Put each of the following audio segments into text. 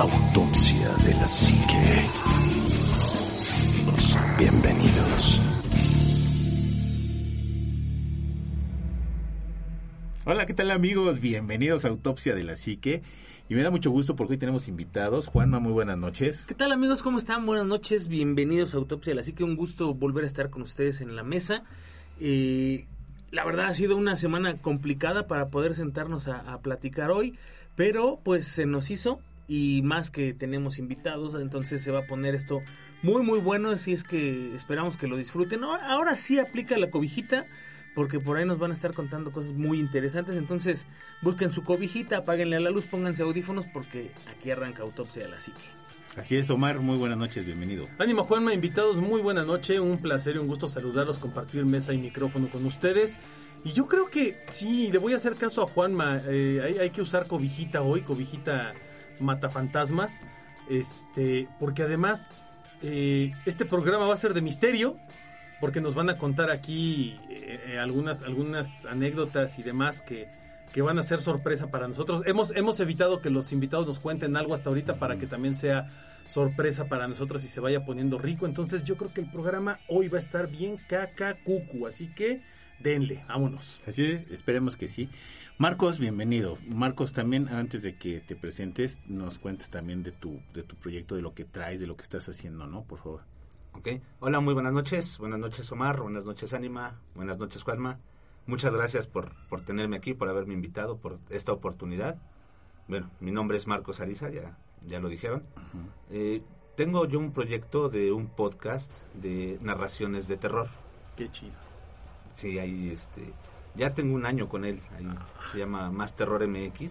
Autopsia de la Psique. Bienvenidos. Hola, ¿qué tal amigos? Bienvenidos a Autopsia de la Psique. Y me da mucho gusto porque hoy tenemos invitados. Juanma, muy buenas noches. ¿Qué tal amigos? ¿Cómo están? Buenas noches, bienvenidos a Autopsia. Así que un gusto volver a estar con ustedes en la mesa. Eh, la verdad ha sido una semana complicada para poder sentarnos a, a, platicar hoy, pero pues se nos hizo y más que tenemos invitados, entonces se va a poner esto muy muy bueno, así es que esperamos que lo disfruten. Ahora sí aplica la cobijita porque por ahí nos van a estar contando cosas muy interesantes. Entonces, busquen su cobijita, apáguenle a la luz, pónganse audífonos porque aquí arranca Autopsia de la Psique. Así es, Omar, muy buenas noches, bienvenido. Ánimo, Juanma, invitados, muy buena noche, un placer y un gusto saludarlos, compartir mesa y micrófono con ustedes. Y yo creo que sí, le voy a hacer caso a Juanma, eh, hay, hay, que usar cobijita hoy, cobijita matafantasmas, este, porque además eh, este programa va a ser de misterio, porque nos van a contar aquí eh, algunas, algunas anécdotas y demás que, que, van a ser sorpresa para nosotros. Hemos, hemos evitado que los invitados nos cuenten algo hasta ahorita para que también sea sorpresa para nosotros y se vaya poniendo rico. Entonces yo creo que el programa hoy va a estar bien cacacucu, así que denle, vámonos. Así es, esperemos que sí. Marcos, bienvenido. Marcos, también antes de que te presentes, nos cuentes también de tu, de tu proyecto, de lo que traes, de lo que estás haciendo, ¿no? Por favor. Ok. Hola, muy buenas noches. Buenas noches, Omar. Buenas noches, Anima. Buenas noches, Juanma. Muchas gracias por, por tenerme aquí, por haberme invitado, por esta oportunidad. Bueno, mi nombre es Marcos Ariza, ya, ya lo dijeron. Uh -huh. eh, tengo yo un proyecto de un podcast de narraciones de terror. Qué chido. Sí, ahí este... Ya tengo un año con él, ahí se llama Más Terror MX.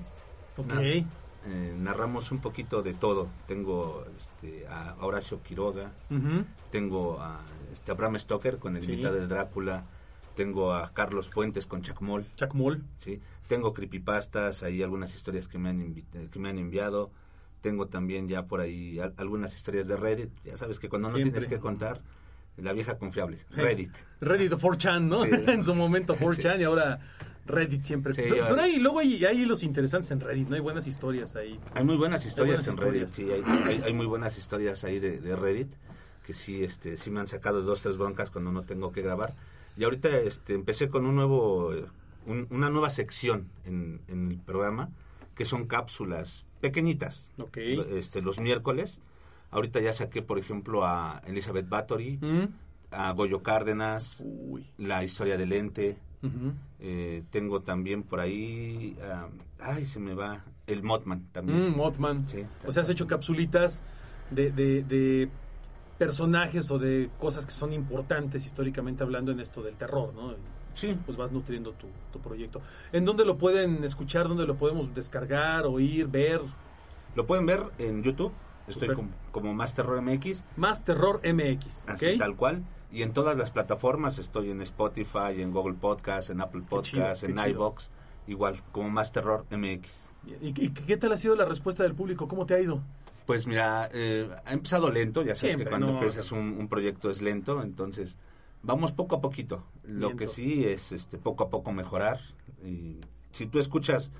Ok. Na eh, narramos un poquito de todo. Tengo este, a Horacio Quiroga, Uh -huh. tengo a, este, a Bram Stoker con el Sí. mitad de Drácula, tengo a Carlos Fuentes con Chacmol, Chacmol. ¿sí? tengo creepypastas, ahí algunas historias que me han, invi- que me han enviado. Tengo también ya por ahí al- algunas historias de Reddit. Ya sabes que cuando no tienes que contar, la vieja confiable, Sí. Reddit. Reddit o 4chan, ¿no? Sí. en su momento 4chan y ahora Reddit siempre. Sí, pero, pero hay, luego hay, hay los interesantes en Reddit, ¿no? Hay buenas historias ahí. Hay muy buenas historias buenas en Reddit, sí, hay, hay- hay muy buenas historias ahí de, de Reddit que sí, este, sí me han sacado dos, tres broncas cuando no tengo que grabar. Y ahorita este, empecé con un nuevo, un- una nueva sección en, en el programa que son cápsulas pequeñitas, Ok. este, los miércoles. Ahorita ya saqué, por ejemplo, a Elizabeth Bathory, Mm. a Goyo Cárdenas, Uy. la historia del ente. Ujú. eh, tengo también por ahí, ah, ay, se me va, el Mothman también. Mm, Mothman. Sí, o sea, has hecho capsulitas de, de, de personajes o de cosas que son importantes históricamente hablando en esto del terror, ¿no? Sí, Pues vas nutriendo tu, tu proyecto. ¿En dónde lo pueden escuchar? ¿Dónde lo podemos descargar, oír, ver? Lo pueden ver en YouTube. Estoy como, como Más Terror MX, Más Terror MX, así tal cual. Y en todas las plataformas, estoy en Spotify, en Google Podcast, en Apple chido, Podcast, en iBox, igual, como Más Terror MX. ¿Y, y qué tal ha sido la respuesta del público? ¿Cómo te ha ido? Pues mira, eh, ha empezado lento, ya sabes Siempre, que cuando no, empiezas un, un proyecto es lento, entonces vamos poco a poquito. Lo que sí es este poco a poco mejorar. Y si tú escuchas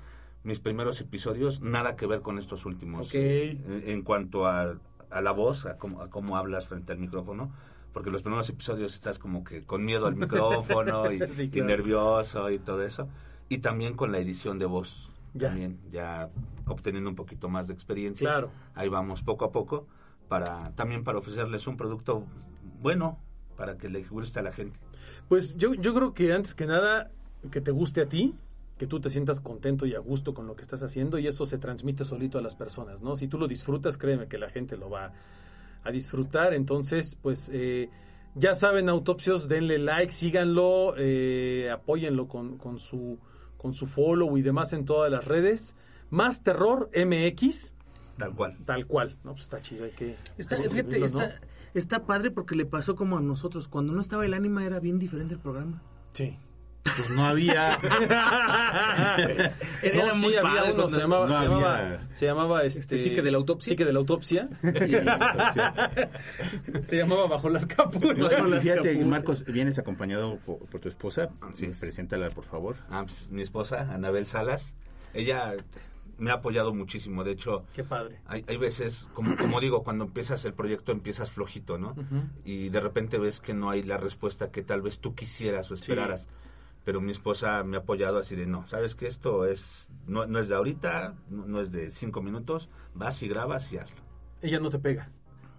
mis primeros episodios, nada que ver con estos últimos. Ok. eh, en, en cuanto a, a la voz, a cómo, a cómo hablas frente al micrófono, porque los primeros episodios estás como que con miedo al micrófono y, Sí, y claro. nervioso y todo eso. Y también con la edición de voz. Ya. También ya obteniendo un poquito más de experiencia Claro. ahí vamos poco a poco para también para ofrecerles un producto bueno para que le guste a la gente Pues yo, yo creo que antes que nada, que te guste a ti, que tú te sientas contento y a gusto con lo que estás haciendo y eso se transmite solito a las personas, ¿no? Si tú lo disfrutas, créeme que la gente lo va a disfrutar. Entonces, pues eh, ya saben, autopsios, denle like, síganlo, eh, apóyenlo con, con, su, con su follow y demás en todas las redes. Más Terror MX, tal cual tal cual. No, pues está chido, hay que... Está, está padre porque le pasó como a nosotros. Cuando no estaba el ánima era bien diferente el programa. Sí. Pues no había. Era No, sí, había uno, se llamaba, no se había- llamaba, se llamaba, este, Este, Psique de la autopsia. Psique de la autopsia. se llamaba Bajo las capuchas. Las fíjate, capuchas. Marcos, vienes acompañado por, por tu esposa. Sí. Preséntala, por favor. Ah, pues, mi esposa Anabel Salas ella me ha apoyado muchísimo. De hecho, Qué padre. hay, hay veces, como, como digo, cuando empiezas el proyecto empiezas flojito, ¿no? Y de repente ves que no hay la respuesta que tal vez tú quisieras o esperaras. Pero mi esposa me ha apoyado así de, no, sabes que esto es no, no es de ahorita, no, no es de cinco minutos, vas y grabas y hazlo. Ella no te pega.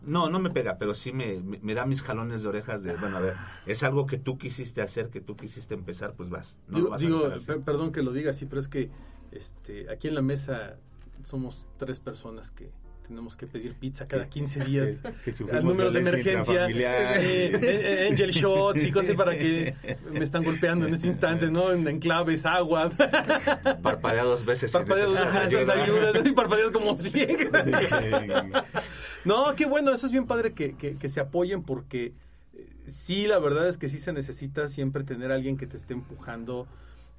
No, no me pega, pero sí me, me, me da mis jalones de orejas de, bueno, a ver, es algo que tú quisiste hacer, que tú quisiste empezar, pues vas. No digo, vas digo, perdón que lo diga así, pero es que este, aquí en la mesa somos tres personas que tenemos que pedir pizza cada 15 días. Que- que al número de emergencia, intrafamiliar. eh, eh, angel shots y cosas para que me están golpeando en este instante, ¿no? En, en claves, aguas, Parpadea dos veces. necesitas ajá, esas ayuda. ayudas, y parpadeos como 100. No, qué bueno, eso es bien padre que, que, que se apoyen porque eh, sí, la verdad es que sí se necesita siempre tener a alguien que te esté empujando,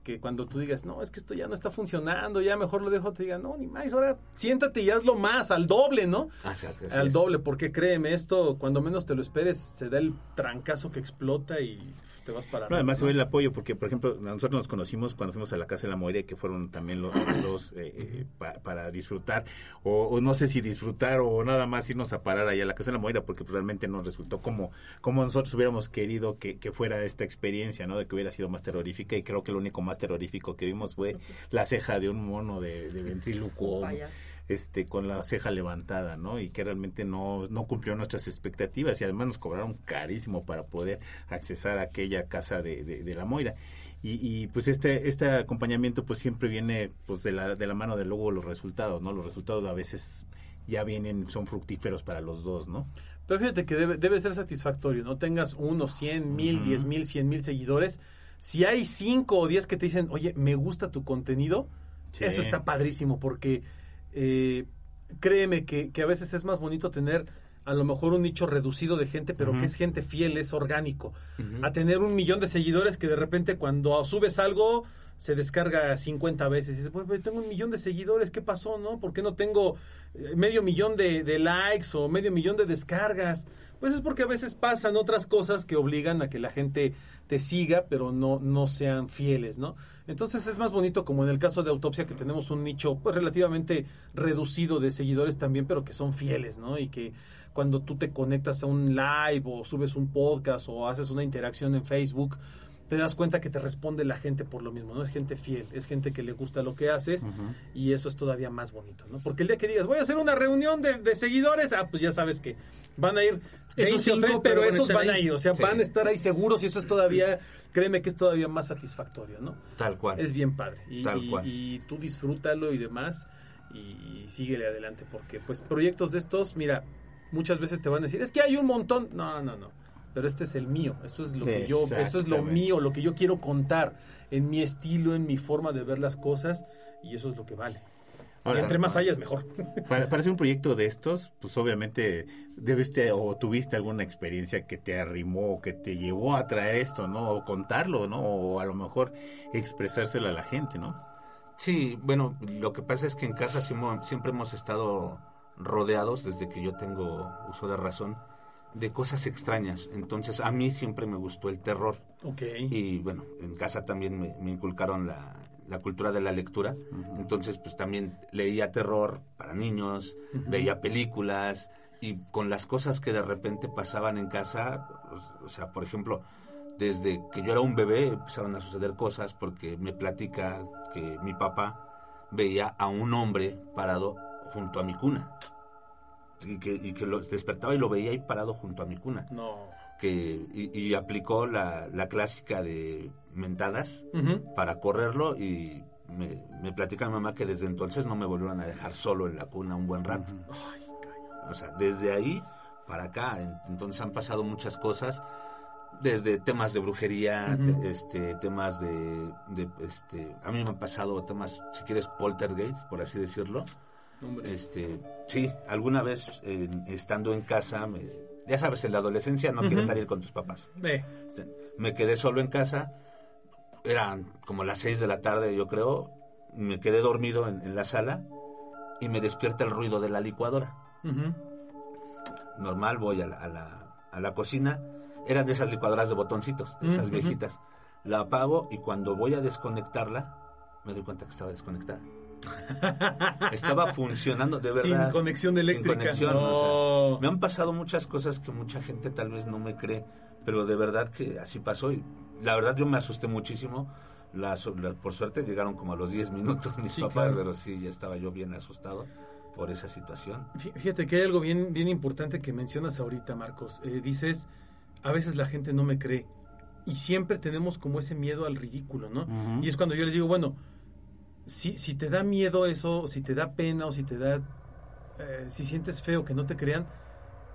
que cuando tú digas, no, es que esto ya no está funcionando, ya mejor lo dejo, te diga, no, ni más, ahora siéntate y hazlo más, al doble, ¿no? Ah, así al es. doble, porque créeme, esto cuando menos te lo esperes, se da el trancazo que explota y te vas para No, además se ve el apoyo, porque, por ejemplo, nosotros nos conocimos cuando fuimos a la Casa de la Moira, que fueron también los, los dos eh, eh, pa- para disfrutar, o, o no sé si disfrutar o nada más irnos a parar allá a la Casa de la Moira, porque pues, realmente nos resultó como, como nosotros hubiéramos querido que, que fuera esta experiencia, ¿no? De que hubiera sido más terrorífica, y creo que lo único más terrorífico que vimos fue la ceja de un mono de, de ventrílocuo Payaso. este con la ceja levantada, ¿no? Y que realmente no, no cumplió nuestras expectativas y además nos cobraron carísimo para poder accesar a aquella casa de, de, de la Moira. Y, y, pues este este acompañamiento pues siempre viene pues de la, de la mano de luego los resultados, ¿no? Los resultados a veces ya vienen, son fructíferos para los dos, ¿no? Pero fíjate que debe, debe ser satisfactorio, ¿no? Tengas uno, cien mil, diez mil, cien mil seguidores. Si hay cinco o diez que te dicen, oye, me gusta tu contenido, Sí. eso está padrísimo porque eh, créeme que, que a veces es más bonito tener a lo mejor un nicho reducido de gente, pero que es gente fiel, es orgánico. A tener un millón de seguidores que de repente cuando subes algo se descarga 50 veces. Y dices, pues, pues, tengo un millón de seguidores, ¿qué pasó, no? ¿Por qué no tengo eh, medio millón de, de likes o medio millón de descargas? Pues es porque a veces pasan otras cosas que obligan a que la gente te siga, pero no, no sean fieles, ¿no? Entonces es más bonito como en el caso de Autopsia que tenemos un nicho pues relativamente reducido de seguidores también, pero que son fieles, ¿no? Y que cuando tú te conectas a un live o subes un podcast o haces una interacción en Facebook, te das cuenta que te responde la gente por lo mismo, ¿no? Es gente fiel, es gente que le gusta lo que haces y eso es todavía más bonito, ¿no? Porque el día que digas, voy a hacer una reunión de, de seguidores, ah, pues ya sabes que van a ir Esos 20 o cinco, 30, pero esos van a ir, o sea, Sí. van a estar ahí seguros y eso es todavía, créeme que es todavía más satisfactorio, ¿no? Tal cual. Es bien padre. Y, Tal y- cual. y tú disfrútalo y demás y, síguele adelante porque pues proyectos de estos, mira, muchas veces te van a decir, es que hay un montón. No, no, no. Pero este es el mío, esto es lo que yo, esto es lo mío, lo que yo quiero contar en mi estilo, en mi forma de ver las cosas y eso es lo que vale. Ahora, y entre más hayas, mejor. Para, para hacer un proyecto de estos, pues obviamente debiste o tuviste alguna experiencia que te arrimó o que te llevó a traer esto, ¿no? O contarlo, ¿no? O a lo mejor expresárselo a la gente, ¿no? Sí, bueno, lo que pasa es que en casa siempre, siempre hemos estado rodeados, desde que yo tengo uso de razón, de cosas extrañas. Entonces, a mí siempre me gustó el terror. Ok. Y bueno, en casa también me, me inculcaron la, la cultura de la lectura. Entonces, pues también leía terror para niños, veía películas y con las cosas que de repente pasaban en casa, pues, o sea, por ejemplo, desde que yo era un bebé empezaron a suceder cosas porque me platica que mi papá veía a un hombre parado junto a mi cuna. Y que, y que lo despertaba y lo veía ahí parado junto a mi cuna No. que y, y aplicó la, la clásica de mentadas para correrlo y me, me platica mi mamá que desde entonces no me volvieron a dejar solo en la cuna un buen rato. Ay, caño. O sea, desde ahí para acá, en- entonces han pasado muchas cosas, desde temas de brujería, este, temas de, de, este, a mí me han pasado temas, si quieres, poltergeist, por así decirlo. Hombre. Este, sí, alguna vez eh, estando en casa, me- ya sabes, en la adolescencia no quieres salir con tus papás. Este, Me quedé solo en casa, eran como las 6 de la tarde, yo creo, me quedé dormido en, en la sala y me despierta el ruido de la licuadora. Normal, voy a la, a la, a la cocina, eran de esas licuadoras de botoncitos, de esas viejitas. La apago y cuando voy a desconectarla, me doy cuenta que estaba desconectada. Estaba funcionando de Sin verdad. conexión eléctrica. conexión, No. o sea, me han pasado muchas cosas que mucha gente tal vez no me cree, pero de verdad que así pasó. Y la verdad yo me asusté muchísimo. La- por suerte llegaron como a los 10 minutos mis Sí, papás, claro. pero sí, ya estaba yo bien asustado por esa situación. Fí- Fíjate que hay algo bien, bien importante que mencionas ahorita, Marcos. Eh, dices, a veces la gente no me cree. Y siempre tenemos como ese miedo al ridículo, ¿no? Y es cuando yo les digo, bueno, si, si te da miedo eso, si te da pena o si te da, eh, si sientes feo que no te crean,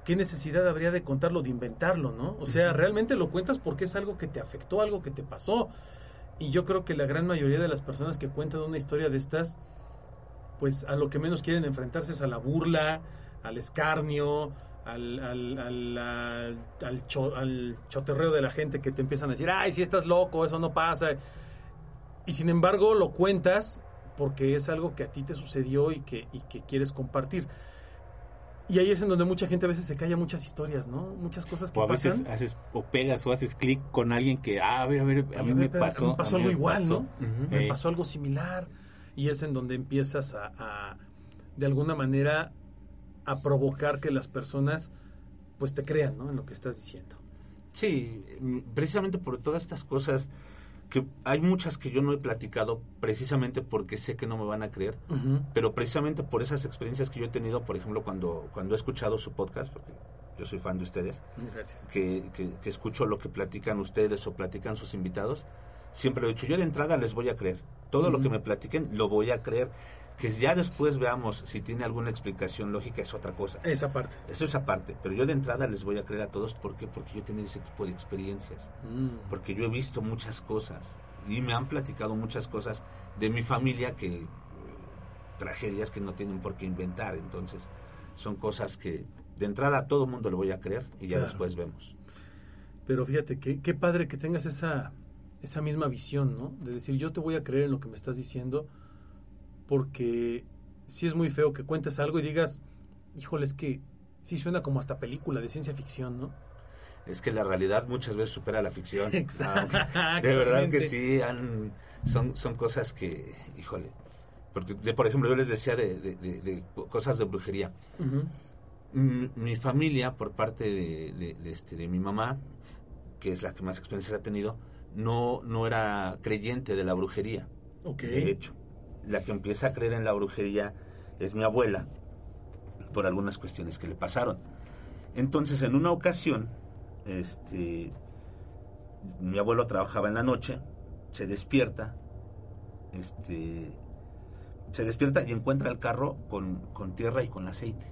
¿qué necesidad habría de contarlo, de inventarlo, ¿no? O sea, realmente lo cuentas porque es algo que te afectó, algo que te pasó. Y yo creo que la gran mayoría de las personas que cuentan una historia de estas, pues a lo que menos quieren enfrentarse es a la burla, al escarnio, al, al, al, al, al cho- al choterreo de la gente que te empiezan a decir, ay, si estás loco, eso no pasa. Y sin embargo lo cuentas porque es algo que a ti te sucedió y que, y que quieres compartir. Y ahí es en donde mucha gente a veces se calla muchas historias, ¿no? Muchas cosas que O a veces pasan. haces o pegas o haces clic con alguien que, ah, a ver, a ver, a mí me pasó. me pasó algo igual, pasó. ¿no? me Eh, pasó algo similar y es en donde empiezas a, a, de alguna manera a provocar que las personas pues te crean ¿no? en lo que estás diciendo Sí, mm, precisamente por todas estas cosas que hay muchas que yo no he platicado precisamente porque sé que no me van a creer, pero precisamente por esas experiencias que yo he tenido, por ejemplo, cuando, cuando he escuchado su podcast, porque yo soy fan de ustedes, gracias que, que- que escucho lo que platican ustedes o platican sus invitados, siempre lo he dicho, yo de entrada les voy a creer. Todo lo Ujú. que me platiquen lo voy a creer. Que ya después veamos si tiene alguna explicación lógica es otra cosa. esa parte Eso es aparte, pero yo de entrada les voy a creer a todos. ¿Por qué? Porque yo he tenido ese tipo de experiencias. Mm. Porque yo he visto muchas cosas y me han platicado muchas cosas de mi familia que eh, tragedias que no tienen por qué inventar. Entonces, son cosas que de entrada a todo mundo le voy a creer y ya Claro. después vemos. pero fíjate que qué padre que tengas esa esa misma visión no de decir yo te voy a creer en lo que me estás diciendo porque sí es muy feo que cuentes algo y digas híjole es que sí suena como hasta película de ciencia ficción no Es que la realidad muchas veces supera la ficción. Exacto. De verdad que sí, han- son, son cosas que, híjole. Porque, de, por ejemplo, yo les decía de, de- de- de cosas de brujería. Mm, mi familia, por parte de, de- de este, de mi mamá, que es la que más experiencias ha tenido, no, no era creyente de la brujería. De hecho, la que empieza a creer en la brujería es mi abuela, por algunas cuestiones que le pasaron. Entonces, en una ocasión, este, mi abuelo trabajaba en la noche, se despierta, este, se despierta y encuentra el carro con, con tierra y con aceite.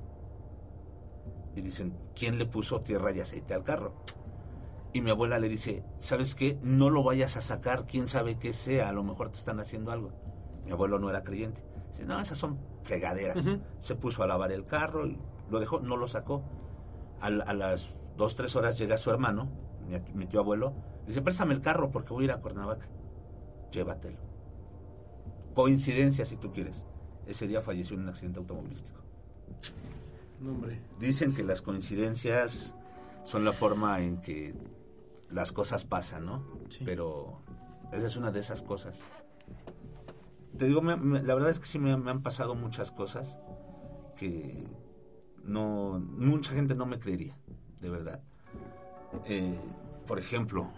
Y dicen, ¿quién le puso tierra y aceite al carro? Y mi abuela le dice, ¿sabes qué? No lo vayas a sacar, quién sabe qué sea, a lo mejor te están haciendo algo. Mi abuelo no era creyente. Dice, no, esas son fregaderas. Se puso a lavar el carro y lo dejó, no lo sacó. A las dos, tres horas llega su hermano, mi, mi tío abuelo, le dice, préstame el carro porque voy a ir a Cuernavaca. Llévatelo. Coincidencia, si tú quieres. Ese día falleció en un accidente automovilístico. No, hombre. Dicen que las coincidencias son la forma en que las cosas pasan, ¿no? Sí. Pero esa es una de esas cosas. Te digo, me- me- la verdad es que sí me, me han pasado muchas cosas que no mucha gente no me creería, de verdad. Eh, por ejemplo,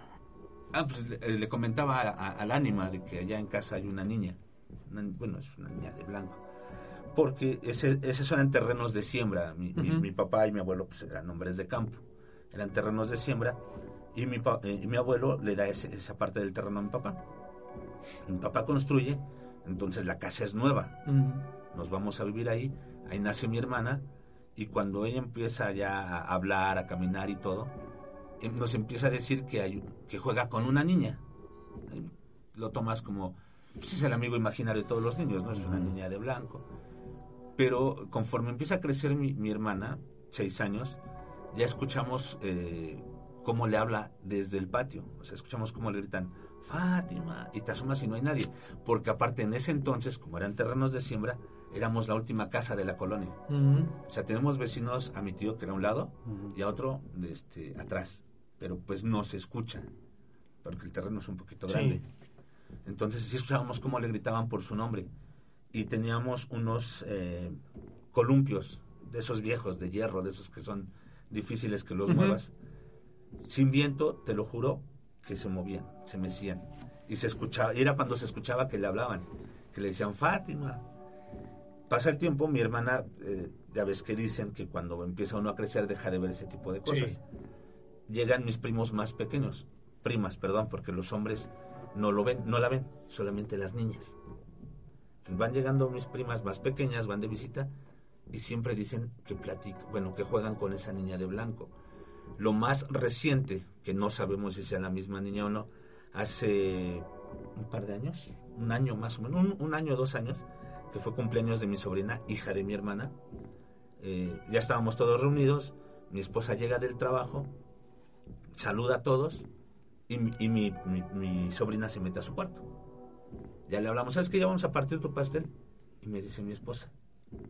ah, pues, le, le comentaba a- a- al ánima de que allá en casa hay una niña, una- bueno, es una niña de blanco porque ese, esos eran terrenos de siembra. Mi, mi- Ujú. mi papá y mi abuelo pues, eran hombres de campo, eran terrenos de siembra, y mi, pa- eh, y mi abuelo le da ese- esa parte del terreno a mi papá. Mi papá construye, entonces la casa es nueva, Ujú. nos vamos a vivir ahí, ahí nace mi hermana, y cuando ella empieza ya a hablar, a caminar y todo, eh, nos empieza a decir que, hay, que juega con una niña. Lo tomas como, pues es el amigo imaginario de todos los niños, ¿no? Es una niña de blanco. Pero conforme empieza a crecer mi, mi hermana, seis años, ya escuchamos eh, cómo le habla desde el patio. O sea, escuchamos cómo le gritan, Fátima, y te asomas y no hay nadie. Porque aparte en ese entonces, como eran terrenos de siembra, éramos la última casa de la colonia. O sea, tenemos vecinos a mi tío que era a un lado y a otro este, atrás. Pero pues no se escucha, porque el terreno es un poquito Sí. grande. Entonces sí escuchábamos cómo le gritaban por su nombre. y teníamos unos eh, columpios de esos viejos de hierro, de esos que son difíciles que los muevas. Sin viento, te lo juro, que se movían, se mecían. Y se escuchaba, y era cuando se escuchaba que le hablaban, que le decían Fátima. Pasa el tiempo, mi hermana, eh, ya ves que dicen que cuando empieza uno a crecer deja de ver ese tipo de cosas. Sí. Llegan mis primos más pequeños, primas, perdón, porque los hombres no lo ven, no la ven, solamente las niñas. Van llegando mis primas más pequeñas, van de visita y siempre dicen que platican, bueno, que juegan con esa niña de blanco. Lo más reciente, que no sabemos si sea la misma niña o no, hace un par de años, un año más o menos, un, año o dos años, que fue cumpleaños de mi sobrina, hija de mi hermana. Eh, ya estábamos todos reunidos, mi esposa llega del trabajo, saluda a todos y, mi sobrina se mete a su cuarto. Ya le hablamos, ¿sabes qué? Ya vamos a partir tu pastel. Y me dice mi esposa,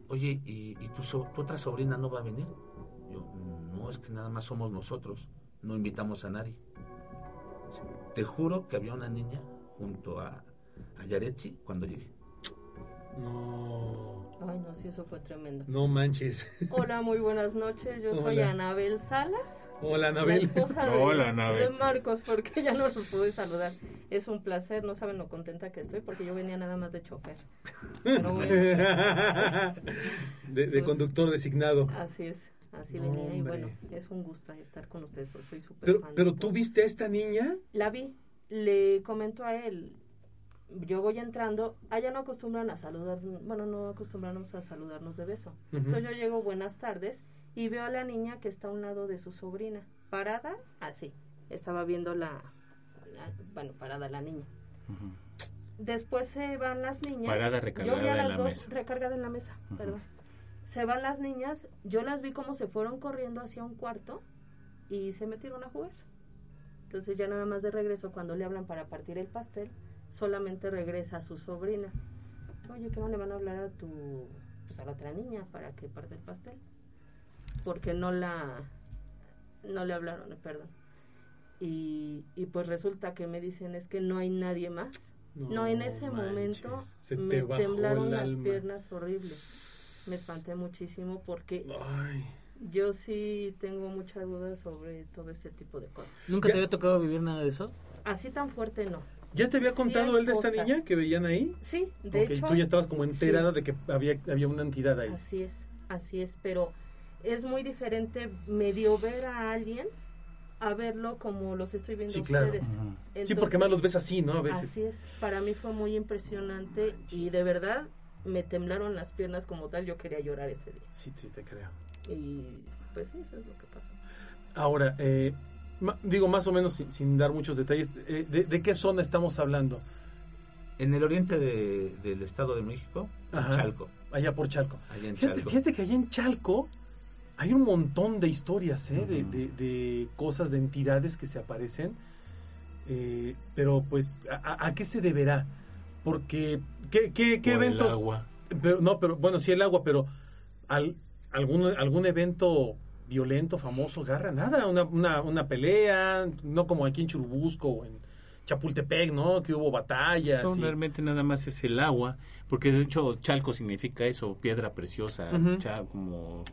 oye, ¿y, y tu, so- tu otra sobrina no va a venir? Yo, no, es que nada más somos nosotros, no invitamos a nadie. Te juro que había una niña junto a, a Yaretsi cuando llegué. No, Ay, no, sí, eso fue tremendo. no manches. Hola, muy buenas noches. Yo soy Hola. Anabel Salas. Hola, La Anabel. de, Hola, Anabel. de Marcos, porque ya no los pude saludar. Es un placer, no saben lo contenta que estoy, porque yo venía nada más de chofer. Pero bueno, de, de conductor designado. así es, así No, venía. Y bueno, es un gusto estar con ustedes, porque soy súper Pero, fan de pero tú viste a esta niña. La vi, le comento a él, yo voy entrando, allá no acostumbran a saludar, bueno, no acostumbramos a saludarnos de beso. Entonces yo llego, buenas tardes, y veo a la niña que está a un lado de su sobrina, parada, así, estaba viendo la, la- bueno, parada la niña. Después se van las niñas. Parada, Yo vi recargada a en las la dos mesa. recargada en la mesa, perdón. Se van las niñas, yo las vi como se fueron corriendo hacia un cuarto y se metieron a jugar. Entonces ya nada más de regreso cuando le hablan para partir el pastel, solamente regresa a su sobrina. Oye, ¿qué no le van a hablar a tu pues a la otra niña para que parte el pastel? Porque no la no le hablaron, perdón. Y, y pues resulta que me dicen es que no hay nadie más. No, en ese manches, momento me temblaron las piernas horrible. Me espanté muchísimo porque Ay. yo sí tengo mucha duda sobre todo este tipo de cosas. ¿Nunca Ya. te había tocado vivir nada de eso? Así tan fuerte no. ¿Ya te había Sí contado él de esta niña que veían ahí? Sí, de Ok, hecho. tú ya estabas como enterada sí. de que había, había una entidad ahí. Así es, así es, pero es muy diferente medio ver a alguien a verlo como los estoy viendo Sí, a claro. ustedes. sí, porque más los ves así, ¿no? A veces. Así es, para mí fue muy impresionante y de verdad me temblaron las piernas como tal, yo quería llorar ese día. Sí, sí, te creo. Y pues sí, eso es lo que pasó. Ahora, eh, ma- digo más o menos sin, sin dar muchos detalles, eh, de, de qué zona estamos hablando? En el oriente de- del Estado de México, en Ajá. Chalco, Allá por Chalco. allá en Fíjate, Chalco. fíjate que allá en Chalco hay un montón de historias, ¿eh? de, de- de cosas, de entidades que se aparecen. Eh, pero pues, ¿a, a- a qué se deberá? Porque, ¿qué, qué, qué Por el eventos? agua. Pero, no, pero bueno, sí el agua, pero al, algún, algún evento violento, famoso, agarra nada, una, una, una pelea, no como aquí en Churubusco o en Chapultepec, ¿no? Que hubo batallas. No, y- realmente nada más es el agua, porque de hecho chalco significa eso, piedra preciosa, como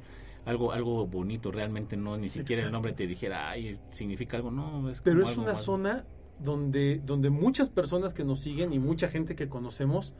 algo algo bonito, realmente no ni siquiera el nombre te dijera, ay, significa algo, no, es Pero como es algo una zona donde, donde muchas personas que nos siguen y mucha gente que conocemos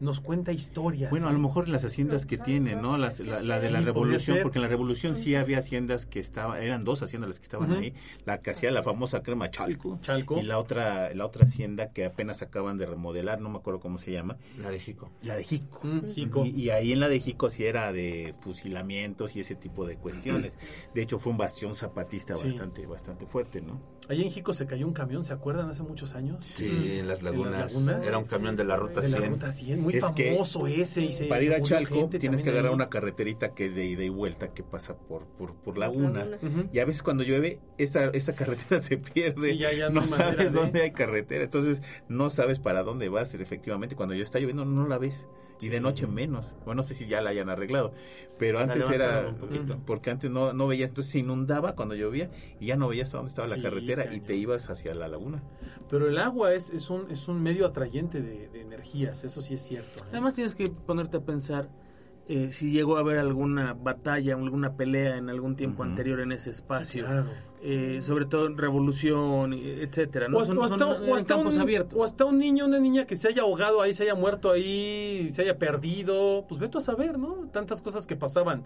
nos cuenta historias. Bueno, a lo mejor las haciendas que tienen, ¿no? Las, la, de la Sí, revolución, porque en la revolución sí había haciendas que estaban, eran dos haciendas las que estaban ahí, la que hacía la famosa crema Chalco, Chalco. y la otra, la otra hacienda que apenas acaban de remodelar, no me acuerdo cómo se llama, La de Jico. la de Jico. Mm, Jico. Y, y ahí en la de Jico sí era de fusilamientos y ese tipo de cuestiones. De hecho fue un bastión zapatista Sí. bastante, bastante fuerte, ¿no? Ahí en Jico se cayó un camión, ¿se acuerdan? Hace muchos años. Sí, en las En las lagunas. Era un camión de la ruta De la 100. ruta 100, muy Es que famoso ese. Y se, Para ir a Chalco tienes que agarrar ahí. una carreterita que es de ida y vuelta que pasa por, por, por laguna. Y a veces cuando llueve, esa, esa carretera se pierde. Sí, ya- ya no no sabes de- dónde hay carretera. Entonces, no sabes para dónde vas. Efectivamente, cuando ya está lloviendo, no la ves. Y de noche menos. Bueno, no sé si ya la hayan arreglado, pero antes era un poquito. porque antes no no veías, entonces se inundaba cuando llovía y ya no veías a dónde estaba la carretera y te ibas hacia la laguna. Pero el agua es, es, un, es un medio atrayente de, de energías, eso sí es cierto. ¿eh? Además tienes que ponerte a pensar eh, si llegó a haber alguna batalla, alguna pelea en algún tiempo Ujú. anterior en ese Sí, espacio. claro. Eh, sobre todo en revolución, eh, etcétera. ¿no? O, hasta, Son- o son, hasta- eh, o hasta campos un, o hasta un niño, una niña que se haya ahogado ahí, se haya muerto ahí, se haya perdido, pues vete a saber, ¿no? Tantas cosas que pasaban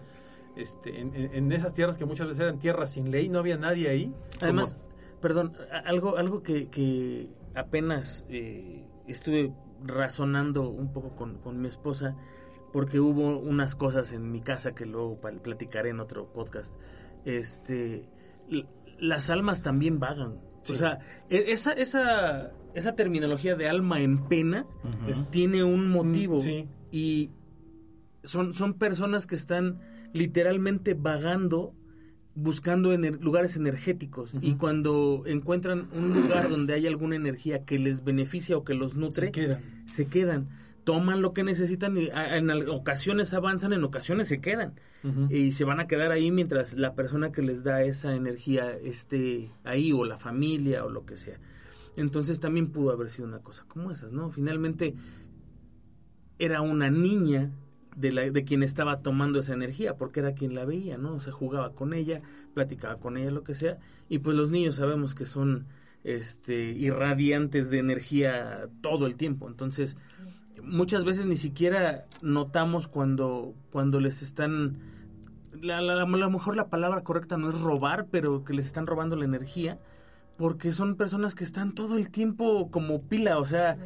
este, en, en- esas tierras que muchas veces eran tierras sin ley, no había nadie ahí. Además, perdón, a- algo, algo que, que apenas eh, estuve razonando un poco con, con mi esposa, porque hubo unas cosas en mi casa que luego platicaré en otro podcast. Este, las almas también vagan. Sí. O sea, e- esa, esa, esa terminología de alma en pena tiene un motivo. Sí. Y son, son personas que están literalmente vagando buscando ener- lugares energéticos y cuando encuentran un lugar donde hay alguna energía que les beneficia o que los nutre, Se quedan. se quedan, toman lo que necesitan y en ocasiones avanzan, en ocasiones se quedan y se van a quedar ahí mientras la persona que les da esa energía esté ahí o la familia o lo que sea. Entonces también pudo haber sido una cosa como esas, ¿no? Finalmente era una niña de, la, de quien estaba tomando esa energía, porque era quien la veía, ¿no? O sea, jugaba con ella, platicaba con ella, lo que sea, y pues los niños sabemos que son este irradiantes de energía todo el tiempo, entonces muchas veces ni siquiera notamos cuando cuando les están la, la- a lo mejor la palabra correcta no es robar, pero que les están robando la energía, porque son personas que están todo el tiempo como pila, o sea,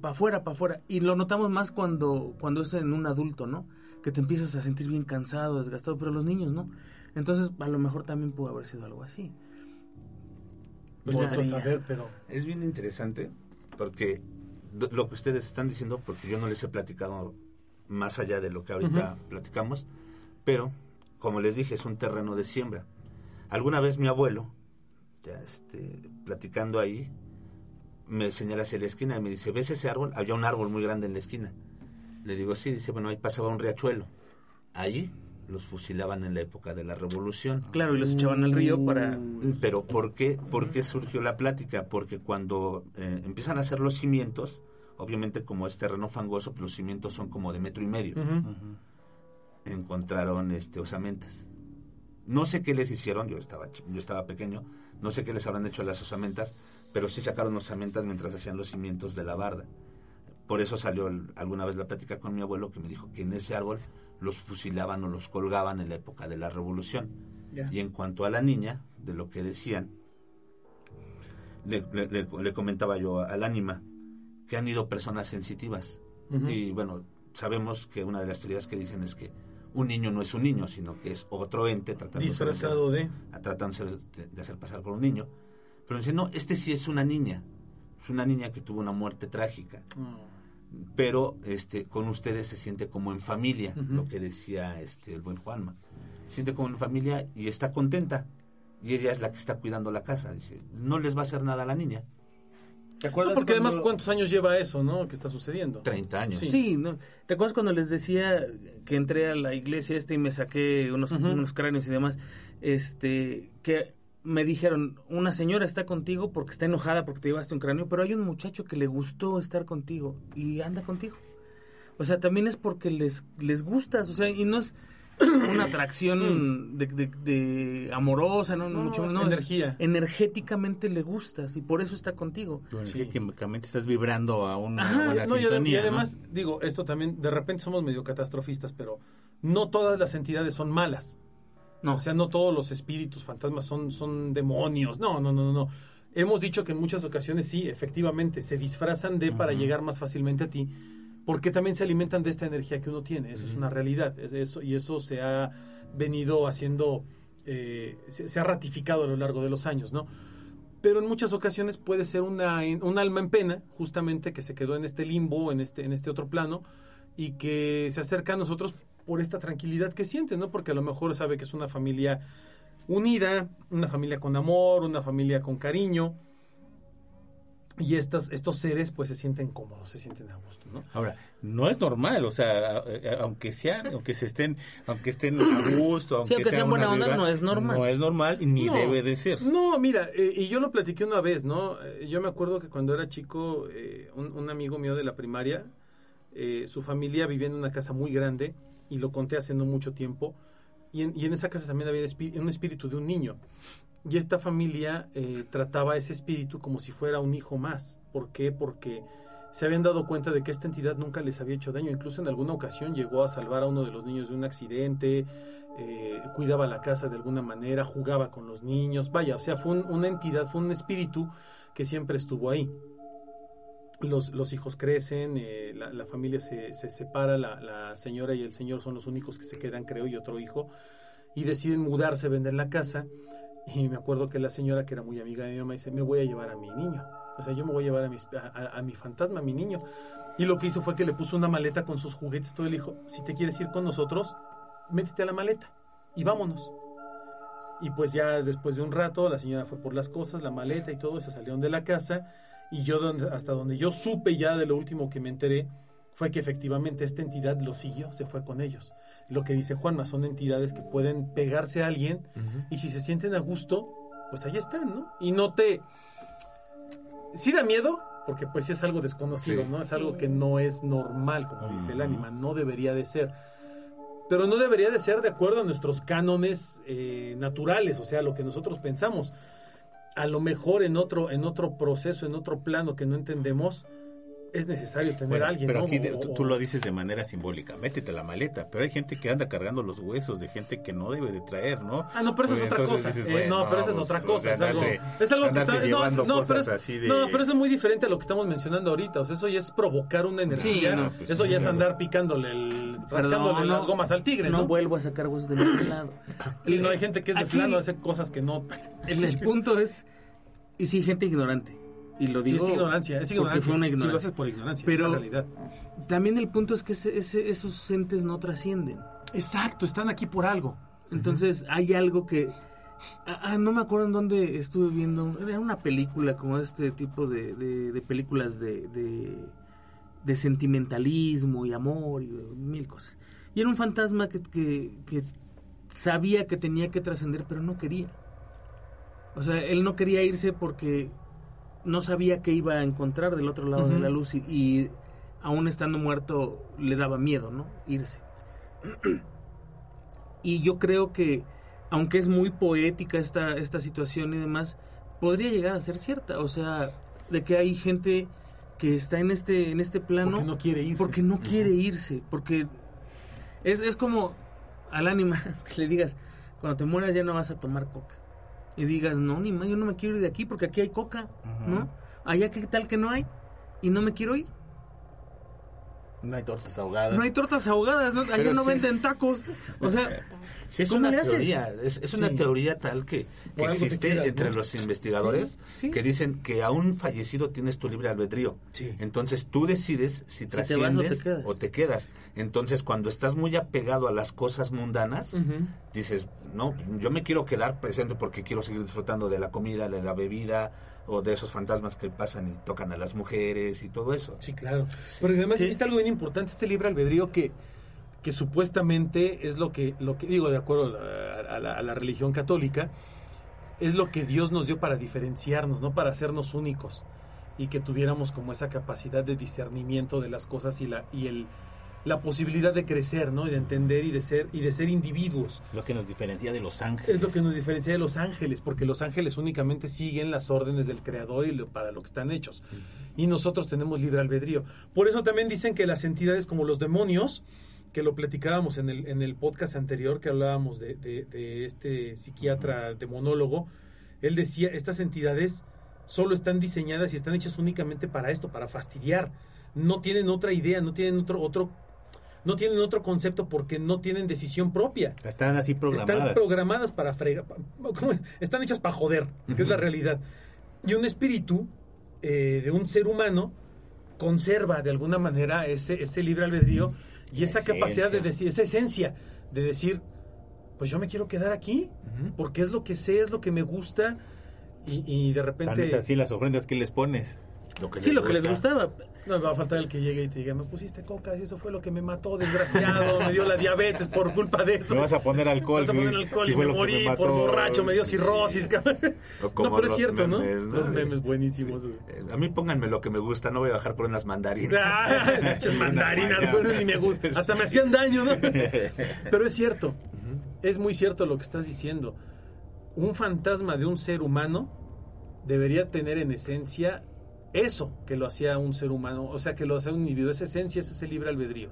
para afuera, para afuera. Y lo notamos más cuando, cuando es en un adulto, ¿no? Que te empiezas a sentir bien cansado, desgastado, pero los niños, ¿no? Entonces, a lo mejor también pudo haber sido algo así. Pues saber, pero... Es bien interesante porque lo que ustedes están diciendo, porque yo no les he platicado más allá de lo que ahorita platicamos, pero como les dije, es un terreno de siembra. Alguna vez mi abuelo, ya este, platicando ahí, me señala hacia la esquina y me dice, ¿ves ese árbol? Había un árbol muy grande en la esquina. Le digo, sí, dice, bueno, ahí pasaba un riachuelo. Allí los fusilaban en la época de la revolución. Claro, y los echaban al río para... Pero ¿por qué, por qué surgió la plática? Porque cuando eh, empiezan a hacer los cimientos, obviamente como es terreno fangoso, pues los cimientos son como de metro y medio. Encontraron este osamentas. No sé qué les hicieron, yo estaba yo estaba pequeño, no sé qué les habrán hecho a las osamentas, pero sí sacaron osamentas mientras hacían los cimientos de la barda. Por eso salió el- alguna vez la plática con mi abuelo que me dijo que en ese árbol los fusilaban o los colgaban en la época de la revolución. Y en cuanto a la niña, de lo que decían, le, le- le- le comentaba yo al ánima que han ido personas sensitivas. Y bueno, sabemos que una de las teorías que dicen es que un niño no es un niño, sino que es otro ente tratando Disfrazado de... tratándose de, de hacer pasar por un niño. Pero dice, no, este sí es una niña. Es una niña que tuvo una muerte trágica. Pero este con ustedes se siente como en familia, lo que decía este el buen Juanma. Se siente como en familia y está contenta. Y ella es la que está cuidando la casa. Dice, no les va a hacer nada a la niña. ¿Te No, acuerdas porque además, ¿cuántos años lleva eso, no? Que está sucediendo. 30 años. Sí. Sí, ¿no? ¿te acuerdas cuando les decía que entré a la iglesia esta y me saqué unos, Ujú. unos cráneos y demás? Este, que me dijeron, una señora está contigo porque está enojada porque te llevaste un cráneo, pero hay un muchacho que le gustó estar contigo y anda contigo. O sea, también es porque les, les gustas, o sea, y no es una atracción de, de- de amorosa, no, No, mucho es no, es- energía. energéticamente le gustas y por eso está contigo. Energéticamente estás vibrando a una Ajá, buena No, sintonía. y ¿no? además, digo, esto también, de repente somos medio catastrofistas, pero no todas las entidades son malas. No, O sea, no todos los espíritus, fantasmas son, son demonios. No, no, no, no, no. Hemos dicho que en muchas ocasiones sí, efectivamente, se disfrazan de para llegar más fácilmente a ti, porque también se alimentan de esta energía que uno tiene. Eso es una realidad. Es- Eso, y eso se ha venido haciendo, eh, se, se ha ratificado a lo largo de los años, ¿no? Pero en muchas ocasiones puede ser una, un alma en pena, justamente, que se quedó en este limbo, en este, en este otro plano, y que se acerca a nosotros por esta tranquilidad que siente, ¿no? Porque a lo mejor sabe que es una familia unida, una familia con amor, una familia con cariño. y estas, estos seres pues se sienten cómodos, se sienten a gusto, ¿no? Ahora, no es normal, o sea, a- aunque sean, aunque se estén, aunque estén a gusto, aunque, aunque sea sean buena onda, vibra, no es normal. No es normal ni No, debe de ser. No, mira, eh, y yo lo platiqué una vez, ¿no? Eh, yo me acuerdo que cuando era chico, eh, un, un amigo mío de la primaria, eh, su familia vivía en una casa muy grande, y lo conté hace no mucho tiempo, y en, y en esa casa también había un espíritu de un niño. Y esta familia eh, trataba a ese espíritu como si fuera un hijo más. ¿Por qué? Porque se habían dado cuenta de que esta entidad nunca les había hecho daño. Incluso en alguna ocasión llegó a salvar a uno de los niños de un accidente, eh, cuidaba la casa de alguna manera, jugaba con los niños. Vaya, o sea, fue un- una entidad, fue un espíritu que siempre estuvo ahí. Los, los hijos crecen, eh, la, la familia se, se separa, la, la señora y el señor son los únicos que se quedan, creo, y otro hijo, y deciden mudarse, vender la casa. Y me acuerdo que la señora, que era muy amiga de mi mamá, dice, me voy a llevar a mi niño. O sea, yo me voy a llevar a mi, a, mi fantasma, a mi niño. Y lo que hizo fue que le puso una maleta con sus juguetes. Todo el dijo, si te quieres ir con nosotros, métete a la maleta y vámonos. Y pues ya después de un rato, la señora fue por las cosas, la maleta y todo, se salieron de la casa. Y yo, donde, hasta donde yo supe ya de lo último que me enteré, fue que efectivamente esta entidad lo siguió, se fue con ellos. Lo que dice Juanma, son entidades que pueden pegarse a alguien y si se sienten a gusto, pues ahí están, ¿no? Y no te... Sí da miedo, porque pues sí es algo desconocido, Sí. ¿no? Es algo que no es normal, como dice el ánima, no debería de ser. Pero no debería de ser de acuerdo a nuestros cánones eh, naturales, o sea, lo que nosotros pensamos. A lo mejor en otro, en otro proceso, en otro plano que no entendemos, es necesario tener Bueno, a alguien. pero ¿no? aquí de- tú, lo dices de manera simbólica, métete la maleta, pero hay gente que anda cargando los huesos de gente que no debe de traer, ¿no? Ah, no, pero eso es otra cosa. dices, Eh, bueno, no, pero eso es pues, otra cosa. o sea, es algo, andarte- es algo que está. llevando no, no, cosas pero es, así de- no, pero eso es muy diferente a lo que estamos mencionando ahorita. O sea, eso ya es provocar una energía. no, pues, eso ya es andar picándole, el, rascándole las gomas al tigre, No ¿no? vuelvo a sacar huesos del otro lado. Sí, no hay gente que es de Aquí- plano, hace cosas que no. El, el punto es, y sí, gente ignorante. Y lo Sí, digo es ignorancia, es porque ignorancia. fue una Sí, lo ignorancia. haces por ignorancia, Pero- la realidad. También el punto es que ese- ese- esos entes no trascienden. Exacto, están aquí por algo. Entonces hay algo que... Ah, ah, no me acuerdo en dónde estuve viendo. Era una película como este tipo de, de- de películas de, de, de sentimentalismo y amor y mil cosas. Y era un fantasma que, que, que sabía que tenía que trascender, pero no quería. O sea, él no quería irse porque no sabía qué iba a encontrar del otro lado de la luz y, y aún estando muerto le daba miedo, ¿no? Irse. Y yo creo que, aunque es muy poética esta, esta situación y demás, podría llegar a ser cierta. O sea, de que hay gente que está en este, en este plano Porque no quiere irse. porque no quiere irse. Porque es, es como al ánima que le digas, cuando te mueras ya no vas a tomar coca. Y digas, no, ni más, yo no me quiero ir de aquí porque aquí hay coca, ¿no? Allá qué tal que no hay y no me quiero ir. No hay tortas ahogadas. No hay tortas ahogadas, ¿no? allá no sí. venden tacos. O sea, Sí, es ¿Cómo una le haces? teoría, es, es una Sí. teoría tal que, que existe entre ¿no? los investigadores Sí, sí. que dicen que a un fallecido tienes tu libre albedrío. Sí. Entonces tú decides si te vas o te trasciendes o te quedas. Entonces cuando estás muy apegado a las cosas mundanas, dices, no, yo me quiero quedar presente porque quiero seguir disfrutando de la comida, de la bebida o de esos fantasmas que pasan y tocan a las mujeres y todo eso. Sí, claro. Pero además Sí. existe algo bien importante, este libre albedrío que, que supuestamente es lo que, lo que digo de acuerdo a la, a la- a la religión católica, es lo que Dios nos dio para diferenciarnos, no para hacernos únicos y que tuviéramos como esa capacidad de discernimiento de las cosas y la y el la posibilidad de crecer, ¿no? Y de entender y de ser y de ser individuos. Lo que nos diferencia de los ángeles. Es lo que nos diferencia de los ángeles, porque los ángeles únicamente siguen las órdenes del Creador y lo- para lo que están hechos. Y nosotros tenemos libre albedrío. Por eso también dicen que las entidades como los demonios, que lo platicábamos en el, en el podcast anterior, que hablábamos de, de- de este psiquiatra demonólogo, él decía, estas entidades solo están diseñadas y están hechas únicamente para esto, para fastidiar. No tienen otra idea, no tienen otro, otro, no tienen otro concepto porque no tienen decisión propia. Están así programadas. Están programadas para fregar. ¿cómo? Están hechas para joder, que es la realidad. Y un espíritu eh, de un ser humano conserva de alguna manera ese, ese libre albedrío y La esa capacidad de decir, esa esencia de decir, pues yo me quiero quedar aquí, porque es lo que sé, es lo que me gusta y, y de Tan repente... es así las ofrendas que les pones. lo que Sí, les lo que les gusta. gustaba. No me va a faltar el que llegue y te diga, me pusiste coca y eso fue lo que me mató, desgraciado, me dio la diabetes por culpa de eso. Me vas a poner alcohol. Me vas a poner alcohol si y me morí mató. por borracho, me dio Sí. cirrosis. como No, pero es cierto, memes, ¿no? Los memes buenísimos. Eh, A mí pónganme lo que me gusta, no voy a bajar por unas mandarinas. Ah, mandarinas, güey, ni me gustan. Hasta me hacían daño, ¿no? Pero es cierto, es muy cierto lo que estás diciendo. Un fantasma de un ser humano debería tener en esencia eso que lo hacía un ser humano, o sea, que lo hacía un individuo, esa esencia, es ese libre albedrío,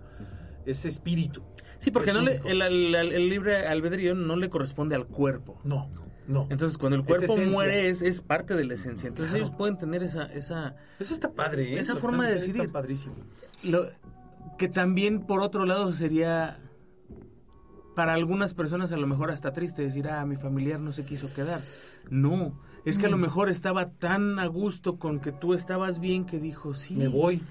ese espíritu. Sí, porque no le, el, el- el libre albedrío no le corresponde al cuerpo. No, no. Entonces, cuando el cuerpo muere, es, es parte de la esencia. Entonces, Claro. ellos pueden tener esa, esa, Eso está padre, ¿eh? Esa forma de decidir. está padrísimo. Lo, que también, por otro lado, sería para algunas personas a lo mejor hasta triste decir, ah, mi familiar no se quiso quedar. No, es que a lo Mm. mejor estaba tan a gusto con que tú estabas bien que dijo, sí, Me voy,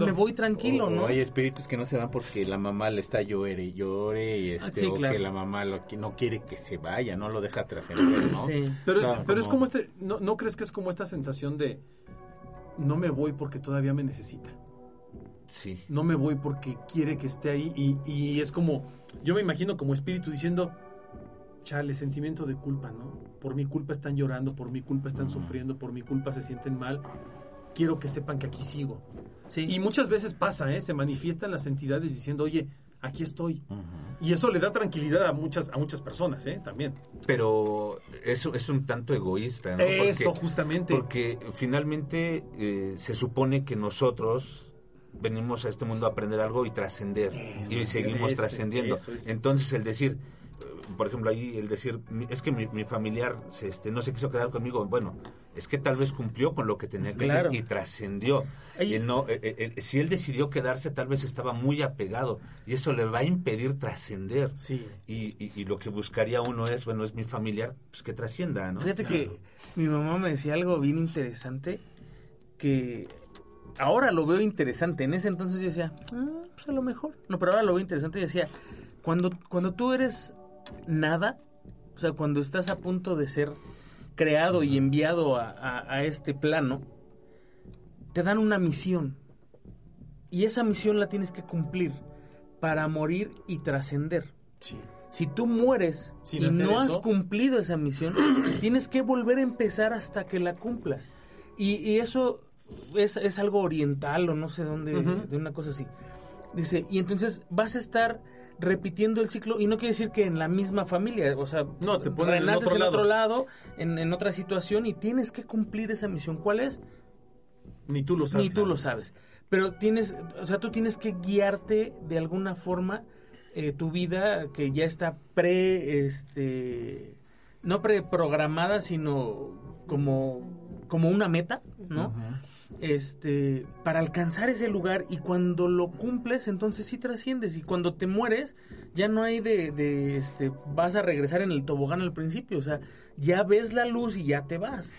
me voy tranquilo, o, ¿no? o hay espíritus que no se van porque la mamá le está llore y llore y este, Ah, sí, o claro. que la mamá lo, que no quiere que se vaya, no lo deja trascender, ¿no? Sí. Pero, es, pero es como- como este, ¿no, ¿no crees que es como esta sensación de no me voy porque todavía me necesita? Sí. No me voy porque quiere que esté ahí y, y es como, yo me imagino como espíritu diciendo, chale, sentimiento de culpa, ¿no? Por mi culpa están llorando, por mi culpa están sufriendo, por mi culpa se sienten mal. Quiero que sepan que aquí sigo. Sí. Y muchas veces pasa, ¿eh? Se manifiestan las entidades diciendo, oye, aquí estoy. Ujú. Y eso le da tranquilidad a muchas, a muchas personas, ¿eh? También. Pero eso es un tanto egoísta, ¿no? Porque- Eso, justamente. Porque finalmente eh, se supone que nosotros venimos a este mundo a aprender algo y trascender. Y seguimos trascendiendo. Entonces el decir, por ejemplo, ahí el decir, es que mi, mi familiar se, este, no se quiso quedar conmigo, bueno, es que tal vez cumplió con lo que tenía que Claro. hacer y trascendió. Él no, eh, eh, si él decidió quedarse, tal vez estaba muy apegado y eso le va a impedir trascender. Sí. Y, y- y lo que buscaría uno es, bueno, es mi familiar, pues que trascienda, ¿no? Fíjate que mi mamá me decía algo bien interesante que ahora lo veo interesante. En ese entonces yo decía, "Ah, pues a lo mejor. No, pero ahora lo veo interesante y decía, cuando, cuando tú eres nada, o sea, cuando estás a punto de ser creado y enviado a, a- a este plano, te dan una misión. Y esa misión la tienes que cumplir para morir y trascender. Sí. Si tú mueres Sin y no has eso. cumplido esa misión, tienes que volver a empezar hasta que la cumplas. Y, y eso es, es algo oriental o no sé dónde, de una cosa así. Dice, y entonces vas a estar repitiendo el ciclo y no quiere decir que en la misma familia, o sea, No, te ponen en renaces otro en lado. otro lado, en, en otra situación y tienes que cumplir esa misión. ¿Cuál es? Ni tú lo sabes. Ni tú lo sabes. Pero tienes, o sea, tú tienes que guiarte de alguna forma eh, tu vida que ya está pre, este, no preprogramada, sino como, como una meta, ¿no? Este, para alcanzar ese lugar y cuando lo cumples, entonces sí trasciendes y cuando te mueres, ya no hay de, de, este, vas a regresar en el tobogán al principio, o sea, ya ves la luz y ya te vas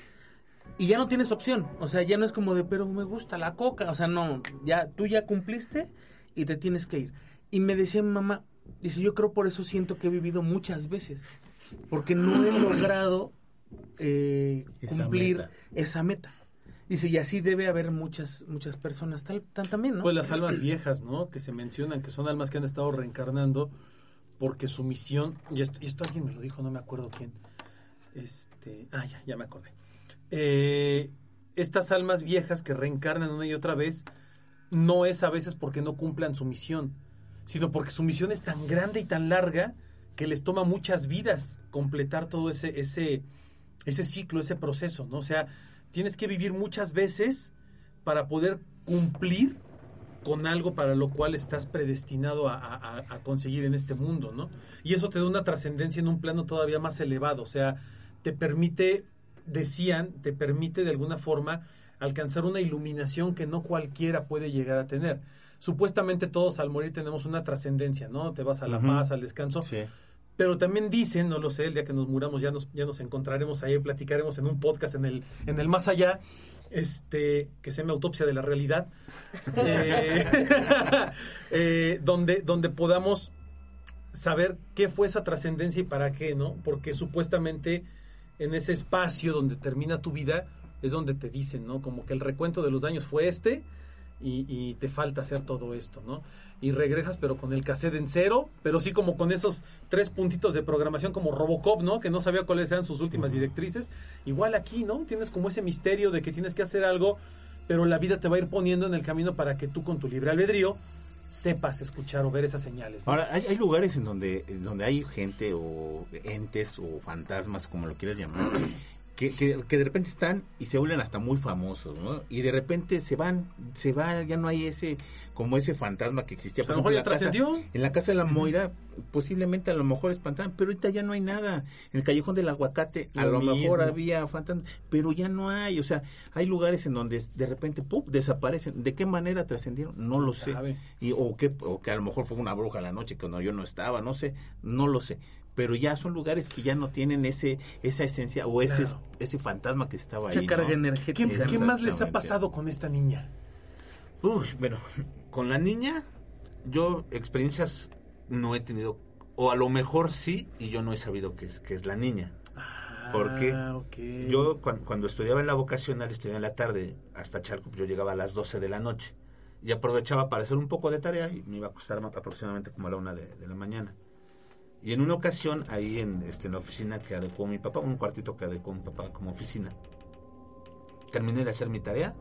y ya no tienes opción. O sea, ya no es como de, pero me gusta la coca. O sea, no, ya tú ya cumpliste y te tienes que ir. Y me decía mi mamá, dice, yo creo por eso siento que he vivido muchas veces. Porque no he logrado eh, Esa cumplir meta. esa meta. Dice, y así debe haber muchas muchas personas tal, tal también, ¿no? Pues las almas viejas, ¿no? Que se mencionan, que son almas que han estado reencarnando porque su misión, y esto, y esto alguien me lo dijo, no me acuerdo quién. Este, ah, ya, ya me acordé. Eh, estas almas viejas que reencarnan una y otra vez, no es a veces porque no cumplan su misión, sino porque su misión es tan grande y tan larga que les toma muchas vidas completar todo ese, ese, ese ciclo, ese proceso, ¿no? O sea, tienes que vivir muchas veces para poder cumplir con algo para lo cual estás predestinado a, a- a- a conseguir en este mundo, ¿no? Y eso te da una trascendencia en un plano todavía más elevado, o sea, te permite, decían, te permite de alguna forma alcanzar una iluminación que no cualquiera puede llegar a tener. Supuestamente todos al morir tenemos una trascendencia, ¿no? Te vas a la paz, al descanso, Sí. Pero también dicen, no lo sé, el día que nos muramos ya nos, ya nos encontraremos ahí, platicaremos en un podcast en el, en el más allá, este, que se llama Autopsia de la Realidad, eh, eh, donde, donde podamos saber qué fue esa trascendencia y para qué, ¿no? Porque supuestamente en ese espacio donde termina tu vida es donde te dicen, ¿no? Como que el recuento de los daños fue este y, y te falta hacer todo esto, ¿no? Y regresas pero con el cassette en cero, pero sí como con esos tres puntitos de programación como Robocop, ¿no? Que no sabía cuáles eran sus últimas directrices. Igual aquí, ¿no? Tienes como ese misterio de que tienes que hacer algo, pero la vida te va a ir poniendo en el camino para que tú con tu libre albedrío sepas escuchar o ver esas señales. ¿no? Ahora, hay, hay lugares en donde, en donde hay gente o entes o fantasmas, como lo quieras llamar, que, que, que de repente están y se vuelven hasta muy famosos, ¿no? Y de repente se van, se va, ya no hay ese, como ese fantasma que existía. A lo mejor en ya la casa- trascendió. En la casa de la Moira, posiblemente a lo mejor espantaban, pero ahorita ya no hay nada. En el callejón del aguacate, a Lo lo mejor había fantasmas, pero ya no hay. O sea, hay lugares en donde de repente, ¡pum!, desaparecen. ¿De qué manera trascendieron? No lo sé. Y, o, que, o que a lo mejor fue una bruja la noche cuando yo no estaba, no sé, no lo sé. Pero ya son lugares que ya no tienen ese esa esencia o ese, Claro. ese fantasma que estaba Esa ahí. carga ¿no? energética. ¿Qué, qué más les ha pasado con esta niña? Uy, bueno, con la niña, yo experiencias no he tenido, o a lo mejor sí, y yo no he sabido que es, que es la niña. Ah, ok. Yo cuan- cuando, estudiaba en la vocacional, estudiaba en la tarde hasta Chalco, yo llegaba a las 12 de la noche y aprovechaba para hacer un poco de tarea y me iba a acostar ma- aproximadamente como a la una de, de la mañana. Y en una ocasión, ahí en, este, en la oficina que adecuó mi papá, un cuartito que adecuó mi papá como oficina, terminé de hacer mi tarea,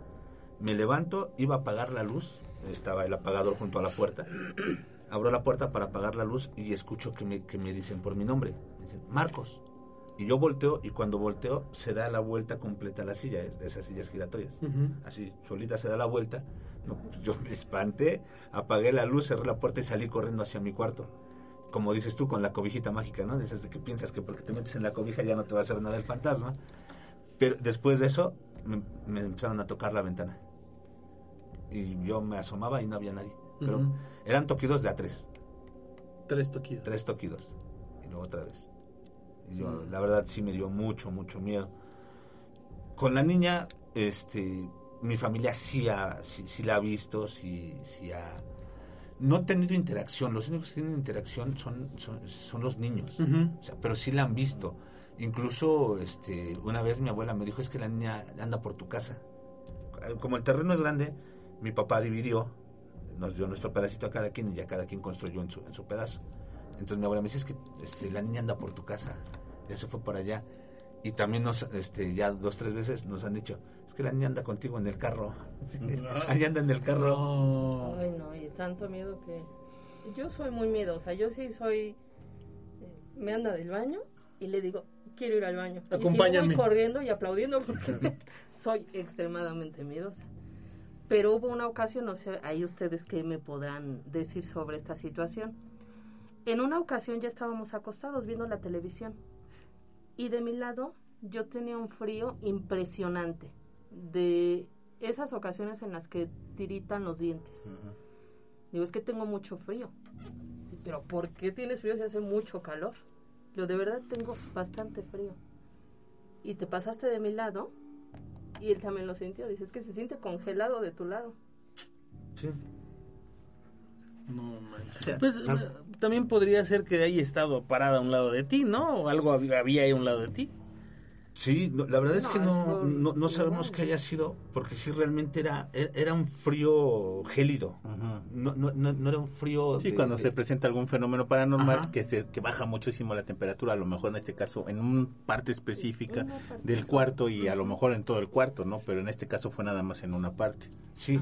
me levanto, iba a apagar la luz, estaba el apagador junto a la puerta, abro la puerta para apagar la luz y escucho que me, que me dicen por mi nombre, me dicen, Marcos. Y yo volteo y cuando volteo se da la vuelta completa a la silla, de esas sillas giratorias. Ujú. Así, solita se da la vuelta. No, yo me espanté, apagué la luz, cerré la puerta y salí corriendo hacia mi cuarto. Como dices tú, con la cobijita mágica, ¿no? Dices de que piensas que porque te metes en la cobija ya no te va a hacer nada el fantasma. Pero después de eso, me, me empezaron a tocar la ventana. Y yo me asomaba y no había nadie. Pero eran toquidos de a tres. Tres toquidos. Tres toquidos. Y luego otra vez. Y yo, la verdad, sí me dio mucho, mucho miedo. Con la niña, este, mi familia sí, ha, sí, sí la ha visto, sí, sí ha... No ha tenido interacción, los únicos que tienen interacción son, son, son los niños. Ujú. O sea, pero sí la han visto. Incluso, este, una vez mi abuela me dijo, es que la niña anda por tu casa. Como el terreno es grande, mi papá dividió, nos dio nuestro pedacito a cada quien y ya cada quien construyó en su, en su pedazo. Entonces mi abuela me dice, es que este, la niña anda por tu casa, ya se fue para allá. Y también nos, este, ya dos, tres veces nos han dicho, es que la niña anda contigo en el carro. Sí, ahí anda en el carro. Ay, no, y tanto miedo que... Yo soy muy miedosa, yo sí soy... eh, Me anda del baño y le digo, quiero ir al baño. Y Acompáñame. si voy corriendo y aplaudiendo porque soy extremadamente miedosa. Pero hubo una ocasión, no sé, ahí ustedes qué me podrán decir sobre esta situación. En una ocasión ya estábamos acostados viendo la televisión y de mi lado yo tenía un frío impresionante de esas ocasiones en las que tiritan los dientes. Digo, es que tengo mucho frío. Pero ¿por qué tienes frío si hace mucho calor? Yo de verdad tengo bastante frío. Y te pasaste de mi lado y él también lo sintió. Dice, es que se siente congelado de tu lado. Sí. No manches. O sea, Pues eh, también podría ser que haya estado parada a un lado de ti, ¿no? O algo hab- había ahí a un lado de ti. Sí, no, la verdad es que no, no, no sabemos qué haya sido, porque sí realmente era, era era un frío gélido. No, no, no, no era un frío. Sí, de- cuando de- se presenta algún fenómeno paranormal Ajá. que se que baja muchísimo la temperatura, a lo mejor en este caso en una parte específica Una parte. del cuarto y a lo mejor en todo el cuarto, ¿no? Pero en este caso fue nada más en una parte. Sí,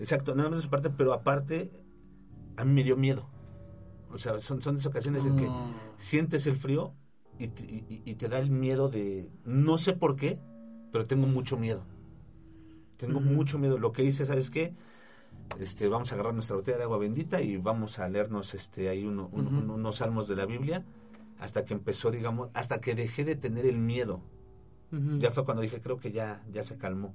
exacto, nada más esa parte, pero aparte, a mí me dio miedo. O sea, son, son esas ocasiones en que No. sientes el frío y te, y- y te da el miedo de. No sé por qué, pero tengo mucho miedo. Tengo mucho miedo. Lo que hice, ¿sabes qué? Este, vamos a agarrar nuestra botella de agua bendita y vamos a leernos este, ahí uno- un- Ujú. un- unos salmos de la Biblia hasta que empezó, digamos, hasta que dejé de tener el miedo. Ujú. Ya fue cuando dije, creo que ya, ya se calmó.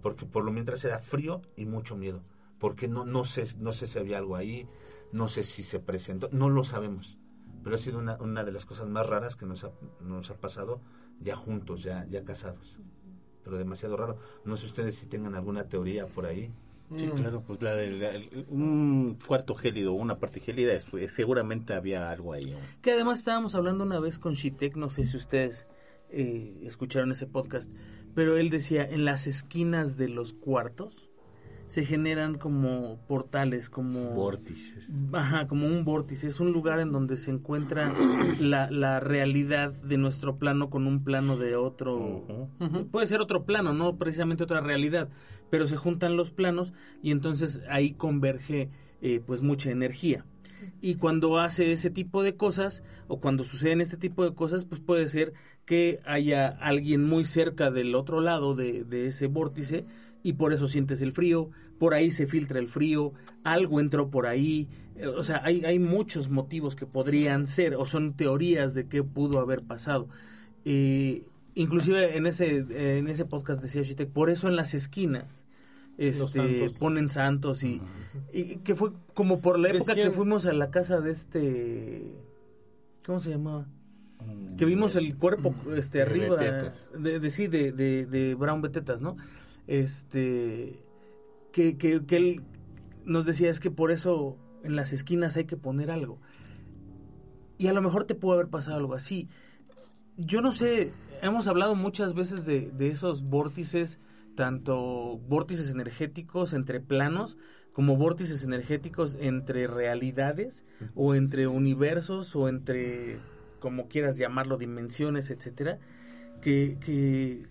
Porque por lo mientras era frío y mucho miedo. Porque no, no, sé, no sé si había algo ahí, no sé si se presentó, no lo sabemos. Pero ha sido una, una de las cosas más raras que nos ha, nos ha pasado ya juntos, ya, ya casados. Pero demasiado raro. No sé ustedes si tengan alguna teoría por ahí. Sí, Mm. claro, pues la del- el- un cuarto gélido, una parte gélida, es- seguramente había algo ahí. ¿no? Que además estábamos hablando una vez con Shitek, no sé si ustedes eh, escucharon ese podcast, pero él decía, en las esquinas de los cuartos se generan como portales, como... Vórtices. Ajá, como un vórtice. Es un lugar en donde se encuentra la, la realidad de nuestro plano con un plano de otro. Puede ser otro plano, no precisamente otra realidad, pero se juntan los planos y entonces ahí converge eh, pues mucha energía. Y cuando hace ese tipo de cosas, o cuando suceden este tipo de cosas, pues puede ser que haya alguien muy cerca del otro lado de, de ese vórtice y por eso sientes el frío, por ahí se filtra el frío, algo entró por ahí, eh, o sea, hay, hay muchos motivos que podrían ser o son teorías de qué pudo haber pasado. Eh, inclusive en ese, en ese podcast decía Shitek, por eso en las esquinas este, santos. ponen santos y, y que fue como por la época que fuimos a la casa de este... ¿Cómo se llamaba? Mm, que vimos el cuerpo este de arriba Betetas. de, de sí de, de, de Brown Betetas no este que, que, que él nos decía es que por eso en las esquinas hay que poner algo y a lo mejor te pudo haber pasado algo así. Yo no sé hemos hablado muchas veces de, de esos vórtices tanto vórtices energéticos entre planos como vórtices energéticos entre realidades o entre universos o entre como quieras llamarlo dimensiones etcétera que, que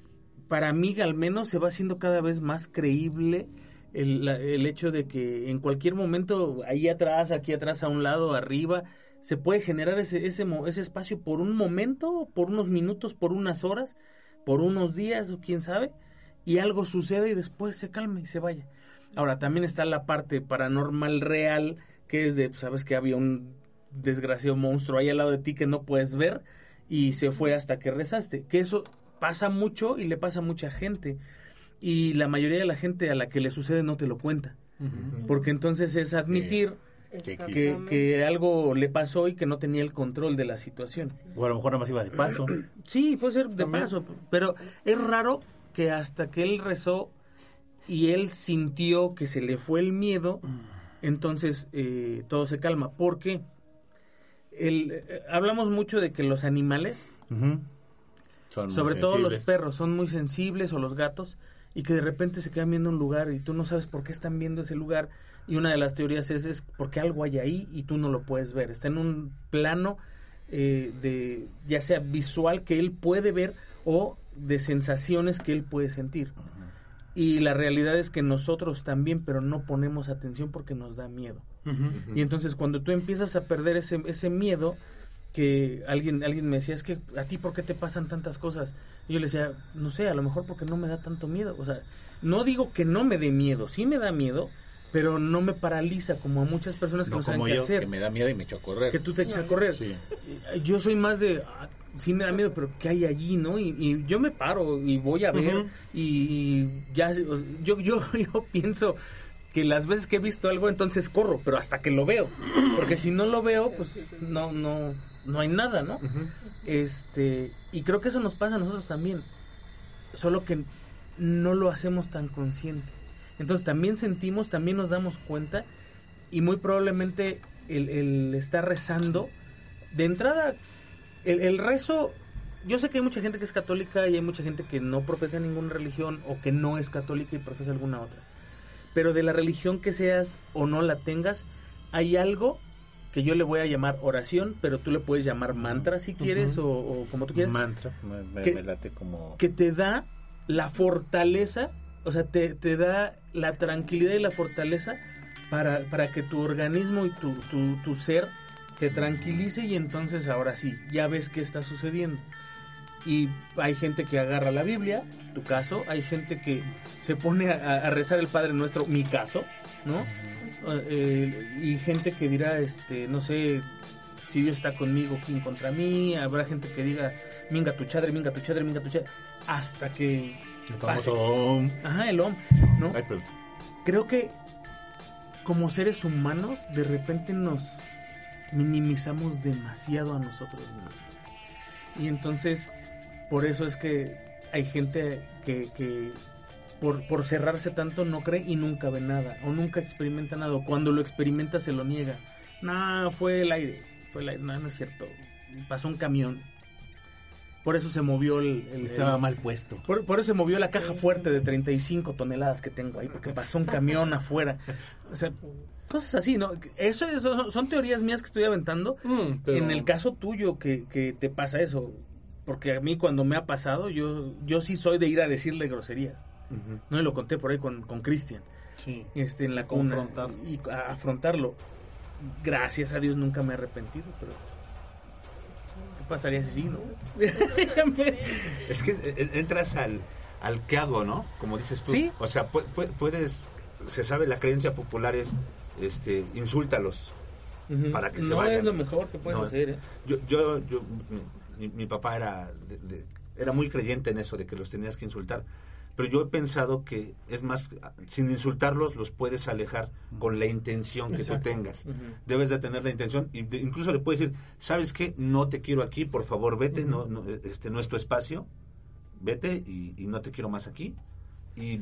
para mí al menos se va haciendo cada vez más creíble el, el hecho de que en cualquier momento ahí atrás aquí atrás a un lado arriba se puede generar ese ese, ese espacio por un momento por unos minutos por unas horas por unos días o quién sabe y algo sucede y después se calma y se vaya. Ahora, también está la parte paranormal real, que es de, pues, sabes que había un desgraciado monstruo ahí al lado de ti que no puedes ver y se fue hasta que rezaste. Que eso pasa mucho y le pasa a mucha gente. Y la mayoría de la gente a la que le sucede no te lo cuenta. Porque entonces es admitir que, que algo le pasó y que no tenía el control de la situación. O a lo mejor nada más iba de paso. Sí, puede ser de También. paso, pero es raro que hasta que él rezó y él sintió que se le fue el miedo, entonces eh, todo se calma. ¿Por qué? El, eh, hablamos mucho de que los animales. Son sobre todo los perros, son muy sensibles o los gatos y que de repente se quedan viendo un lugar y tú no sabes por qué están viendo ese lugar y una de las teorías es, es porque algo hay ahí y tú no lo puedes ver. Está en un plano eh, de ya sea visual que él puede ver o de sensaciones que él puede sentir. Y la realidad es que nosotros también, pero no ponemos atención porque nos da miedo. Y entonces cuando tú empiezas a perder ese, ese miedo, que alguien, alguien me decía, es que a ti por qué te pasan tantas cosas. Y yo le decía, no sé, a lo mejor porque no me da tanto miedo. O sea, no digo que no me dé miedo, sí me da miedo, pero no me paraliza como a muchas personas que no, No saben como qué yo, hacer. que me da miedo y me echo a correr. Que tú te echas a correr. Sí. Yo soy más de, ah, sí me da miedo, pero ¿qué hay allí, no? Y, y yo me paro y voy a ver y, y ya, yo, yo, yo pienso que las veces que he visto algo, entonces corro, pero hasta que lo veo. Porque si no lo veo, pues no, no, no hay nada, ¿no? Este, y creo que eso nos pasa a nosotros también. Solo que no lo hacemos tan consciente. Entonces también sentimos, también nos damos cuenta y muy probablemente el, el estar rezando, de entrada, el, el rezo, yo sé que hay mucha gente que es católica y hay mucha gente que no profesa ninguna religión o que no es católica y profesa alguna otra. Pero de la religión que seas o no la tengas, hay algo que yo le voy a llamar oración, pero tú le puedes llamar mantra si quieres o, o como tú quieras Mantra. Me, me- ¿Qué? me late como... que te da la fortaleza, o sea, te, te da la tranquilidad y la fortaleza para, para que tu organismo y tu, tu, tu ser se tranquilice y entonces ahora sí, ya ves qué está sucediendo. Y hay gente que agarra la Biblia, tu caso, hay gente que se pone a, a rezar el Padre Nuestro, mi caso, ¿no? Eh, y gente que dirá, este, no sé, si Dios está conmigo, ¿quién contra mí? Habrá gente que diga, minga tu chadre, minga tu chadre, minga tu chadre, hasta que El famoso... Ajá, el om, ¿no? Ay, perdón. Creo que como seres humanos de repente nos minimizamos demasiado a nosotros mismos. Y entonces, por eso es que hay gente que, que por, por cerrarse tanto no cree y nunca ve nada, o nunca experimenta nada, o cuando lo experimenta se lo niega. No, fue el aire, fue el aire, no, no es cierto, pasó un camión. Por eso se movió el... el- Estaba el- mal puesto. Por, por eso se movió la caja fuerte de 35 toneladas que tengo ahí, porque pasó un camión afuera. O sea, cosas así, ¿no? Eso, eso son, son teorías mías que estoy aventando. Mm, pero- En el caso tuyo que, que te pasa eso, porque a mí cuando me ha pasado, yo, yo sí soy de ir a decirle groserías. No y lo conté por ahí con con Cristian, Sí. este, en la cuna, Confrontar. y a- afrontarlo. Gracias a Dios nunca me he arrepentido, pero ¿qué pasaría si sí, no? Es que eh, entras al, al qué hago, ¿no? Como dices tú. Sí. O sea, pu- pu- puedes, se sabe, la creencia popular es, este, insúltalos. Ujú. Para que se no vayan. es lo mejor que puedes No, hacer, ¿eh? Yo, yo, yo mi, mi papá era, de- de- era muy creyente en eso, de que los tenías que insultar. Pero yo he pensado que es más, sin insultarlos, los puedes alejar con la intención que Exacto. tú tengas. Debes de tener la intención, y de- incluso le puedes decir, ¿sabes qué? No te quiero aquí, por favor, vete, no, no, este no es tu espacio, vete y, y no te quiero más aquí. Y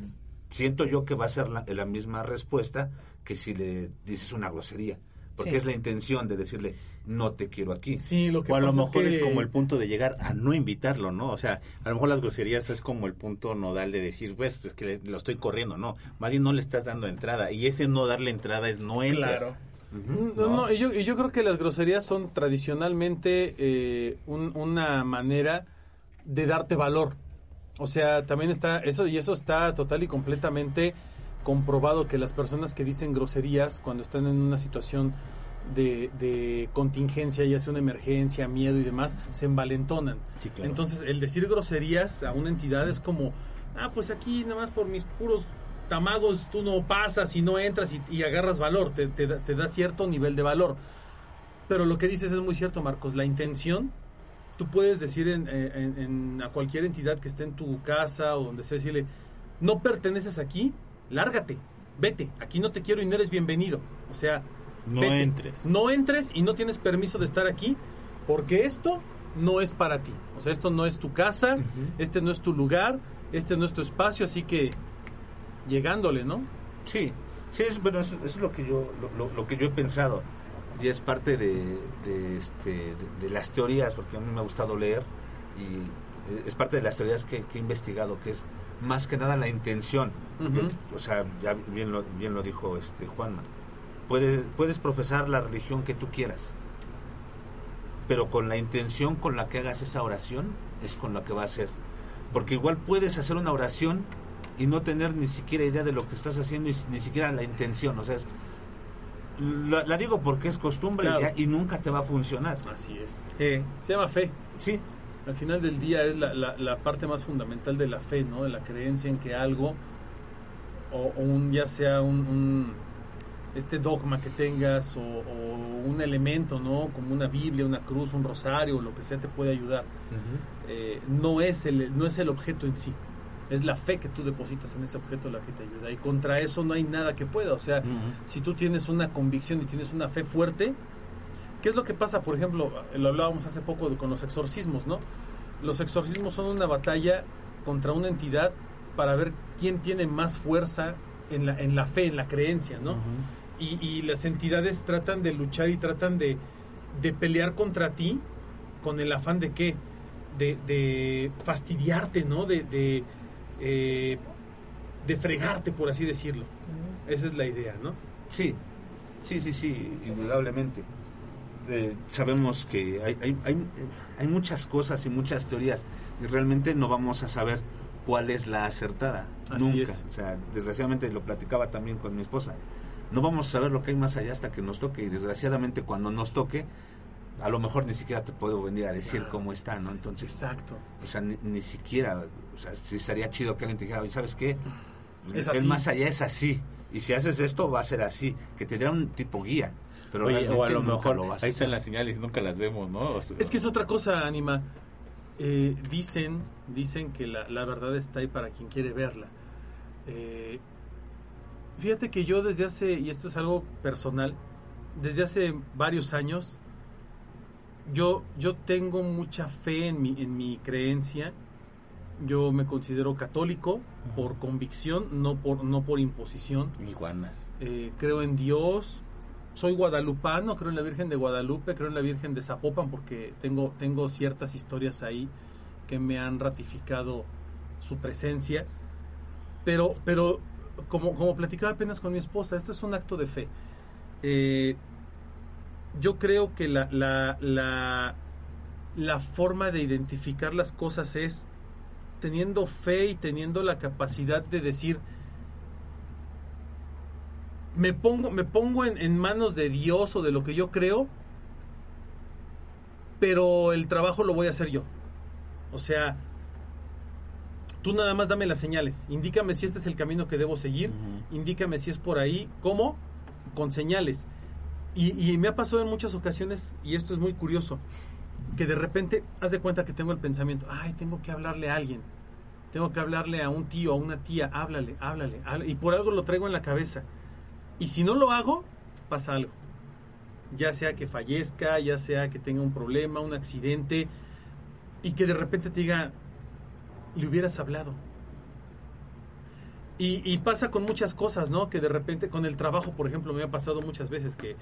siento yo que va a ser la, la misma respuesta que si le dices una grosería. Porque Sí. es la intención de decirle, no te quiero aquí. Sí, lo que O a lo mejor es, que- como el punto de llegar a no invitarlo, ¿no? O sea, a lo mejor las groserías es como el punto nodal de decir, pues, es que le- lo estoy corriendo, no. Más bien no le estás dando entrada. Y ese no darle entrada es no entras. Claro. Ujú. No, no, y yo, y yo creo que las groserías son tradicionalmente eh, un- una manera de darte valor. O sea, también está eso y eso está total y completamente comprobado que las personas que dicen groserías cuando están en una situación de, de contingencia, ya sea una emergencia, miedo y demás, se envalentonan. Sí, claro. Entonces, el decir groserías a una entidad es como, ah, pues aquí nada más por mis puros tamagos tú no pasas y no entras y, y agarras valor, te, te da- te da cierto nivel de valor. Pero lo que dices es muy cierto, Marcos, la intención, tú puedes decir en, eh, en- en- a cualquier entidad que esté en tu casa o donde sea, decirle, no perteneces aquí, lárgate, vete, aquí no te quiero y no eres bienvenido. O sea, No vete. entres. No entres y no tienes permiso de estar aquí porque esto no es para ti. O sea, esto no es tu casa, este no es tu lugar, este no es tu espacio, así que llegándole, ¿no? Sí, sí, es, bueno, eso, eso es lo que yo lo, lo- lo que yo he pensado y es parte de, de, este, de, de las teorías, porque a mí me ha gustado leer y es parte de las teorías que, que he investigado, que es más que nada la intención. O sea, ya bien lo, bien lo dijo este Juanma. Puedes, puedes profesar la religión que tú quieras, pero con la intención con la que hagas esa oración es con la que va a ser. Porque igual puedes hacer una oración y no tener ni siquiera idea de lo que estás haciendo y ni siquiera la intención. O sea, es- la, la digo porque es costumbre Claro. ya, y nunca te va a funcionar. Así es. Se llama fe. Sí, Al final del día es la, la- la parte más fundamental de la fe, ¿no? De la creencia en que algo, o, o un, ya sea un, un- este dogma que tengas, o, o un elemento, ¿no? Como una Biblia, una cruz, un rosario, lo que sea, te puede ayudar. Eh, no, es el, no es el objeto en sí. Es la fe que tú depositas en ese objeto la que te ayuda. Y contra eso no hay nada que pueda. O sea, si tú tienes una convicción y tienes una fe fuerte, ¿qué es lo que pasa? Por ejemplo, lo hablábamos hace poco con los exorcismos, ¿no? Los exorcismos son una batalla contra una entidad para ver quién tiene más fuerza en la, en la fe, en la creencia, ¿no? y, y las entidades tratan de luchar y tratan de, de pelear contra ti con el afán de qué? De, de fastidiarte, ¿no? De, de, eh, de fregarte, por así decirlo. Esa es la idea, ¿no? Sí, sí, sí, sí, indudablemente. Eh, sabemos que hay, hay, hay, hay muchas cosas y muchas teorías y realmente no vamos a saber cuál es la acertada. Así Nunca. es. O sea, desgraciadamente lo platicaba también con mi esposa. No vamos a saber lo que hay más allá hasta que nos toque y desgraciadamente cuando nos toque, a lo mejor ni siquiera te puedo venir a decir cómo está, ¿no? Entonces, Exacto. o sea, ni, ni siquiera, o sea, sí estaría chido que alguien te dijera, "Oye, ¿sabes qué? Es el más allá es así. Y si haces esto, va a ser así. Que te diera un tipo guía. Pero Oye, o a lo mejor lo ahí están las señales y nunca las vemos, ¿no? O sea, Es que es otra cosa, Anima. Eh, dicen, dicen que la, la verdad está ahí para quien quiere verla. Eh, fíjate que yo desde hace, y esto es algo personal, desde hace varios años, yo, yo tengo mucha fe en mi, en mi creencia. Yo me considero católico por convicción, no por, no por imposición. Iguanas. Eh, creo en Dios, soy guadalupano, creo en la Virgen de Guadalupe, creo en la Virgen de Zapopan porque tengo, tengo ciertas historias ahí que me han ratificado su presencia. Pero, pero como, como platicaba apenas con mi esposa, esto es un acto de fe. Eh, yo creo que la, la, la, la forma de identificar las cosas es teniendo fe y teniendo la capacidad de decir, me pongo, me pongo en, en manos de Dios o de lo que yo creo, pero el trabajo lo voy a hacer yo. O sea, tú nada más dame las señales, indícame si este es el camino que debo seguir, indícame si es por ahí, ¿cómo? Con señales. Y, y me ha pasado en muchas ocasiones, y esto es muy curioso, que de repente haz de cuenta que tengo el pensamiento, ay, tengo que hablarle a alguien, tengo que hablarle a un tío, a una tía, háblale, háblale, háblale, y por algo lo traigo en la cabeza. Y si no lo hago, pasa algo. Ya sea que fallezca, ya sea que tenga un problema, un accidente, y que de repente te diga, le hubieras hablado. Y, pasa con muchas cosas, ¿no? Que de repente con el trabajo, por ejemplo, me ha pasado muchas veces que,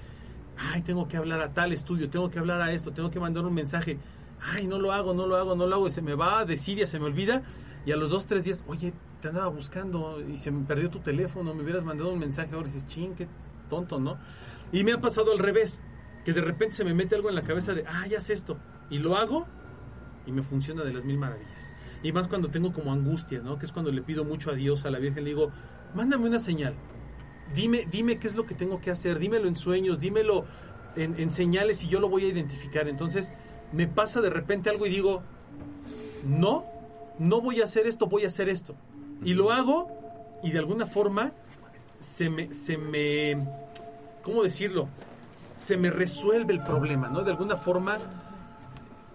ay, tengo que hablar a tal estudio, tengo que hablar a esto, tengo que mandar un mensaje, ay, no lo hago, no lo hago, no lo hago, y se me va a decir, ya se me olvida, y a los dos, tres días, oye, te andaba buscando y se me perdió tu teléfono, me hubieras mandado un mensaje ahora y dices, ching, qué tonto, ¿no? Y me ha pasado al revés, que de repente se me mete algo en la cabeza de, ah, ya sé esto, y lo hago y me funciona de las mil maravillas. Y más cuando tengo como angustia, ¿no? Que es cuando le pido mucho a Dios, a la Virgen, le digo, mándame una señal. Dime, dime qué es lo que tengo que hacer, dímelo en sueños, dímelo en, en señales y yo lo voy a identificar. Entonces, me pasa de repente algo y digo, no, no voy a hacer esto, voy a hacer esto. Y lo hago y de alguna forma se me, se me, ¿cómo decirlo? Se me resuelve el problema, ¿no? De alguna forma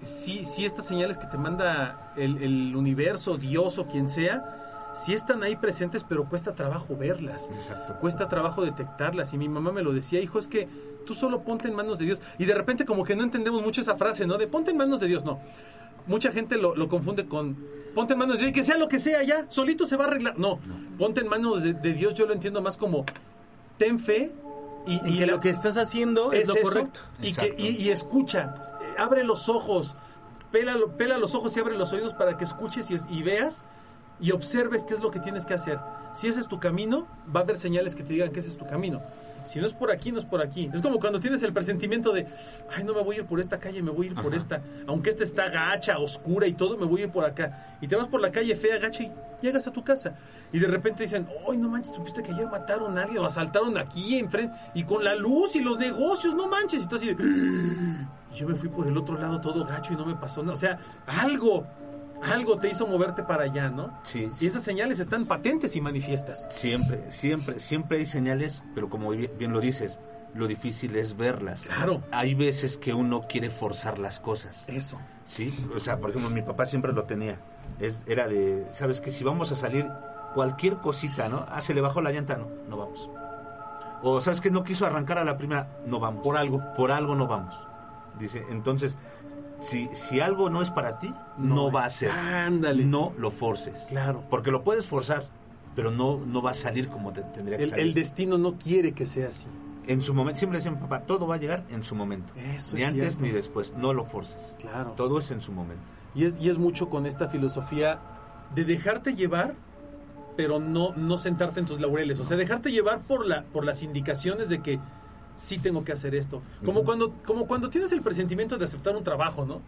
si, si estas señales que te manda el, el, universo, Dios o quien sea, si están ahí presentes, pero cuesta trabajo verlas. Exacto. Cuesta trabajo detectarlas. Y mi mamá me lo decía, hijo, es que tú solo ponte en manos de Dios. Y de repente como que no entendemos mucho esa frase, ¿no? De ponte en manos de Dios, no. Mucha gente lo, lo confunde con ponte en manos de Dios y que sea lo que sea ya, solito se va a arreglar. No, no. ponte en manos de, de, Dios, yo lo entiendo más como ten fe y, y que la, lo que estás haciendo es, es lo eso, correcto. Y, que, y, y escucha abre los ojos, pela, pela, los ojos y abre los oídos para que escuches y, y, veas y observes qué es lo que tienes que hacer. Si ese es tu camino, va a haber señales que te digan que ese es tu camino. Si no es por aquí, no es por aquí. Es como cuando tienes el presentimiento de, ay, no me voy a ir por esta calle, me voy a ir Ajá. por esta. Aunque esta está gacha, oscura y todo, me voy a ir por acá. Y te vas por la calle fea, gacha y llegas a tu casa. Y de repente dicen, ay, no manches, supiste que ayer mataron a alguien, o asaltaron aquí enfrente, y con la luz y los negocios, no manches. Y tú así de, y yo me fui por el otro lado todo gacho y no me pasó nada. O sea, algo, algo te hizo moverte para allá, ¿no? Sí, Y esas señales están patentes y manifiestas. Siempre, siempre, siempre hay señales, pero como bien lo dices, lo difícil es verlas. Claro. Hay veces que uno quiere forzar las cosas. Eso. Sí, o sea, por ejemplo, mi papá siempre lo tenía. Es, era de, ¿sabes que Si vamos a salir, cualquier cosita, ¿no? Ah, se le bajó la llanta, no, no vamos. O, ¿sabes que No quiso arrancar a la primera, no vamos. Por algo. Por algo no vamos. Dice, entonces, si, si algo no es para ti, no, no va a ser. Ándale. No lo forces. Claro. Porque lo puedes forzar, pero no, no va a salir como te tendría que el, salir. El destino no quiere que sea así. En su momento, siempre decían, papá, todo va a llegar en su momento. Eso ni es antes cierto. ni después, no lo forces. Claro. Todo es en su momento. Y es, y es mucho con esta filosofía de dejarte llevar, pero no, no sentarte en tus laureles. O sea, dejarte llevar por, la, por las indicaciones de que sí tengo que hacer esto. Como, uh -huh. cuando, como cuando tienes el presentimiento de aceptar un trabajo, ¿no?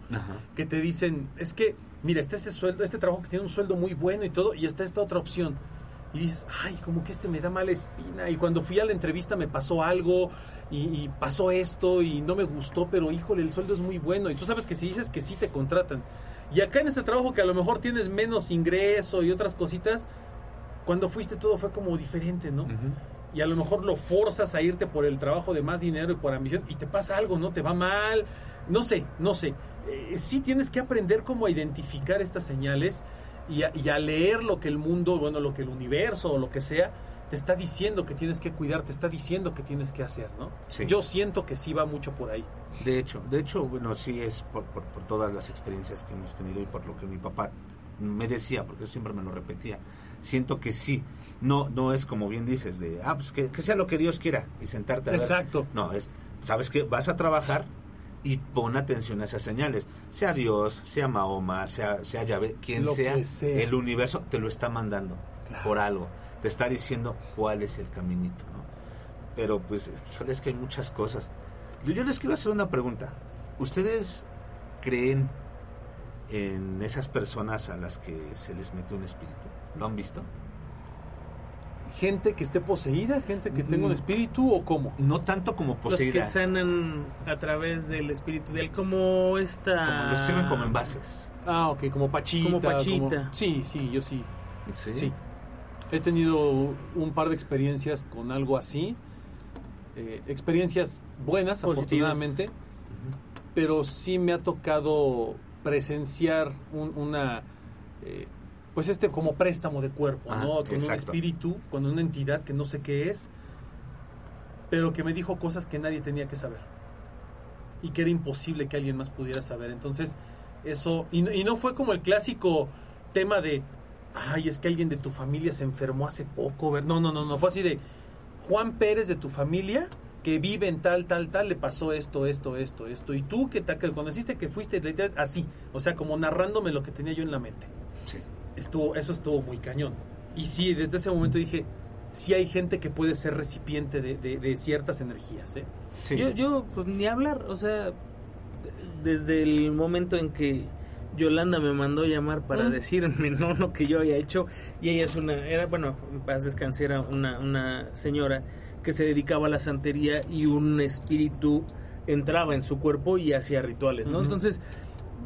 Que te dicen, es que, mira, está este sueldo, este trabajo que tiene un sueldo muy bueno y todo, y está esta otra opción. Y dices, ay, como que este me da mala espina. Y cuando fui a la entrevista me pasó algo, y, y pasó esto, y no me gustó, pero híjole, el sueldo es muy bueno. Y tú sabes que si dices que sí te contratan. Y acá en este trabajo que a lo mejor tienes menos ingreso y otras cositas, cuando fuiste todo fue como diferente, ¿no? Uh -huh. Y a lo mejor lo forzas a irte por el trabajo de más dinero y por ambición y te pasa algo, ¿no? Te va mal, no sé, no sé. Eh, sí tienes que aprender cómo identificar estas señales y a, y a, leer lo que el mundo, bueno, lo que el universo o lo que sea te está diciendo que tienes que cuidar, te está diciendo que tienes que hacer, ¿no? Sí. Yo siento que sí va mucho por ahí. De hecho, de hecho, bueno, sí es por, por, por todas las experiencias que hemos tenido y por lo que mi papá me decía, porque siempre me lo repetía. Siento que sí, no no es como bien dices, de, ah, pues que, que sea lo que Dios quiera y sentarte a Exacto. No, es, sabes que vas a trabajar y pon atención a esas señales. Sea Dios, sea Mahoma, sea, sea Yahvé, quien sea, el universo te lo está mandando Claro. por algo. Te está diciendo cuál es el caminito. ¿no? Pero pues es que hay muchas cosas. Yo, yo les quiero hacer una pregunta. ¿Ustedes creen en esas personas a las que se les mete un espíritu? ¿Lo han visto? Gente que esté poseída, gente que tenga un Mm. espíritu o cómo. No tanto como Los que poseída. sanan a través del espíritu de él, como esta... Como los sirven como envases. Ah, ok, como Pachita. Como Pachita. Sí, sí, yo sí. Sí. Sí. He tenido un par de experiencias con algo así. Eh, experiencias buenas, Positivas. afortunadamente. Pero sí me ha tocado presenciar un- una. eh, pues este como préstamo de cuerpo, Ajá, ¿no? Con un espíritu, con una entidad que no sé qué es, pero que me dijo cosas que nadie tenía que saber. Y que era imposible que alguien más pudiera saber. Entonces, eso. Y, no- y no fue como el clásico tema de. Ay, es que alguien de tu familia se enfermó hace poco. ver-". No, no, no, no. Fue así de. Juan Pérez de tu familia que vive en tal, tal, tal, le pasó esto, esto, esto, esto. Y tú que te que conociste que fuiste así. O sea, como narrándome lo que tenía yo en la mente. Sí. Estuvo, eso estuvo muy cañón. Y sí, desde ese momento dije, sí hay gente que puede ser recipiente de, de- de ciertas energías, ¿eh? Sí. Yo, yo, pues ni hablar, o sea, desde el momento en que Yolanda me mandó llamar para Mm. decirme no lo que yo había hecho y ella es una era bueno en paz descanse era una una señora que se dedicaba a la santería y un espíritu entraba en su cuerpo y hacía rituales no entonces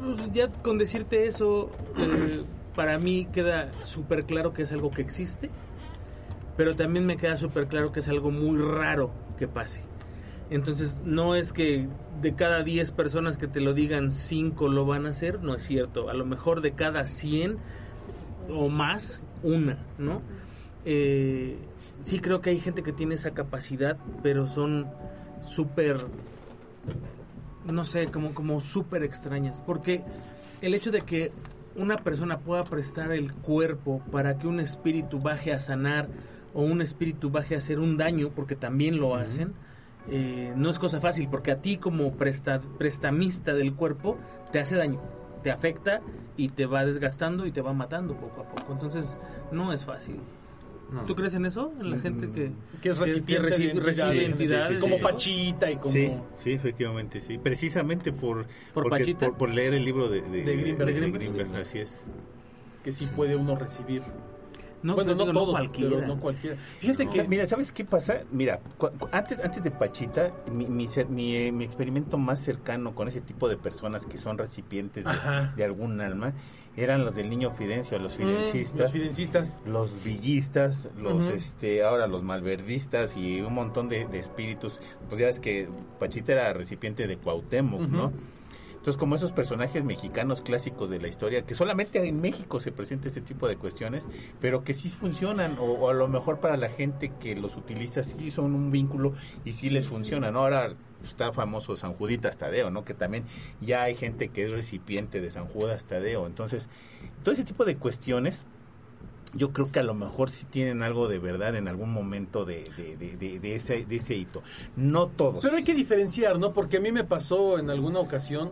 pues, ya con decirte eso eh, para mí queda súper claro que es algo que existe pero también me queda súper claro que es algo muy raro que pase entonces, no es que de cada 10 personas que te lo digan, 5 lo van a hacer, no es cierto. A lo mejor de cada 100 o más, una, ¿no? Eh, sí creo que hay gente que tiene esa capacidad, pero son súper, no sé, como, como súper extrañas. Porque el hecho de que una persona pueda prestar el cuerpo para que un espíritu baje a sanar o un espíritu baje a hacer un daño, porque también lo hacen, eh, no es cosa fácil, porque a ti como presta- prestamista del cuerpo te hace daño, te afecta y te va desgastando y te va matando poco a poco. Entonces, no es fácil. No. ¿Tú crees en eso? En la gente que, Que es que- que recipiente de recibe, entidades. recibe Sí, sí, sí, sí, como sí. Pachita y como... Sí, sí, efectivamente, sí. Precisamente por, ¿Por porque- Pachita? por, por leer el libro de, de, De Greenberg. de Greenberg, así es. que sí puede uno recibir. No, bueno, no digo, todos, cualquiera. pero no cualquiera. Fíjate O sea, que... mira, ¿sabes qué pasa? Mira, antes, antes de Pachita, mi, mi, mi, eh, mi experimento más cercano con ese tipo de personas que son recipientes de, de algún alma eran los del niño Fidencio, los Mm, los fidencistas, fidencistas. los villistas, los este ahora los malverdistas y un montón de, de espíritus. Pues ya ves que Pachita era recipiente de Cuauhtémoc, ¿no? Entonces, como esos personajes mexicanos clásicos de la historia, que solamente en México se presenta este tipo de cuestiones, pero que sí funcionan, o, a lo mejor para la gente que los utiliza, sí son un vínculo y sí les funcionan. Ahora está famoso San Juditas Tadeo, ¿no? Que también ya hay gente que es recipiente de San Judas Tadeo. Entonces, todo ese tipo de cuestiones yo creo que a lo mejor sí tienen algo de verdad en algún momento de, de, de, de- ese, de ese hito. No todos. Pero hay que diferenciar, ¿no? Porque a mí me pasó en alguna ocasión,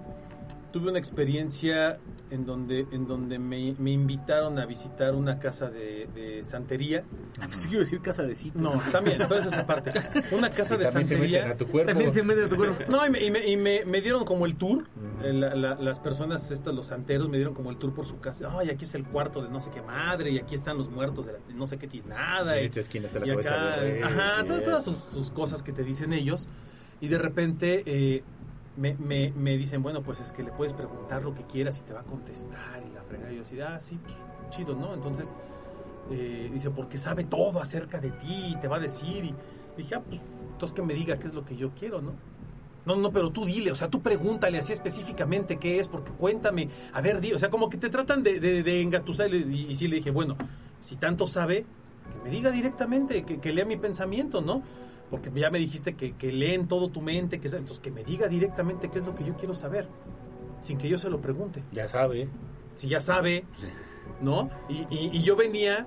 tuve una experiencia en donde, en donde me, me invitaron a visitar una casa de, de santería. Ah, iba a decir casa de citas. No, también, pero eso es aparte. Una casa Que de también se meten santería. a tu cuerpo. También se mete a tu cuerpo. No, y me, y me- y me- me dieron como el tour. Eh, la- la- las personas, estos, los santeros, me dieron como el tour por su casa. Ay, aquí es el cuarto de no sé qué madre, y aquí están los muertos de, la- de no sé qué tiznada. Y- esta esquina está la y cabeza acá, de rey, ajá, y todas sus, sus cosas que te dicen ellos. Y de repente eh, me, me- me dicen, bueno, pues es que le puedes preguntar lo que quieras y te va a contestar. Y la fregada, yo así, ah, sí, chido, ¿no? Entonces, eh, dice, porque sabe todo acerca de ti y te va a decir. Y dije, ah, pues, entonces que me diga qué es lo que yo quiero, ¿no? No, no, pero tú dile, o sea, tú pregúntale así específicamente qué es, porque cuéntame, a ver, di, o sea, como que te tratan de, de, de engatusar y, y sí le dije, bueno, si tanto sabe, que me diga directamente, que, que lea mi pensamiento, ¿no? Porque ya me dijiste que, que leen todo tu mente, que entonces que me diga directamente qué es lo que yo quiero saber, sin que yo se lo pregunte. Ya sabe. Si ya sabe, ¿no? Y, y- y yo venía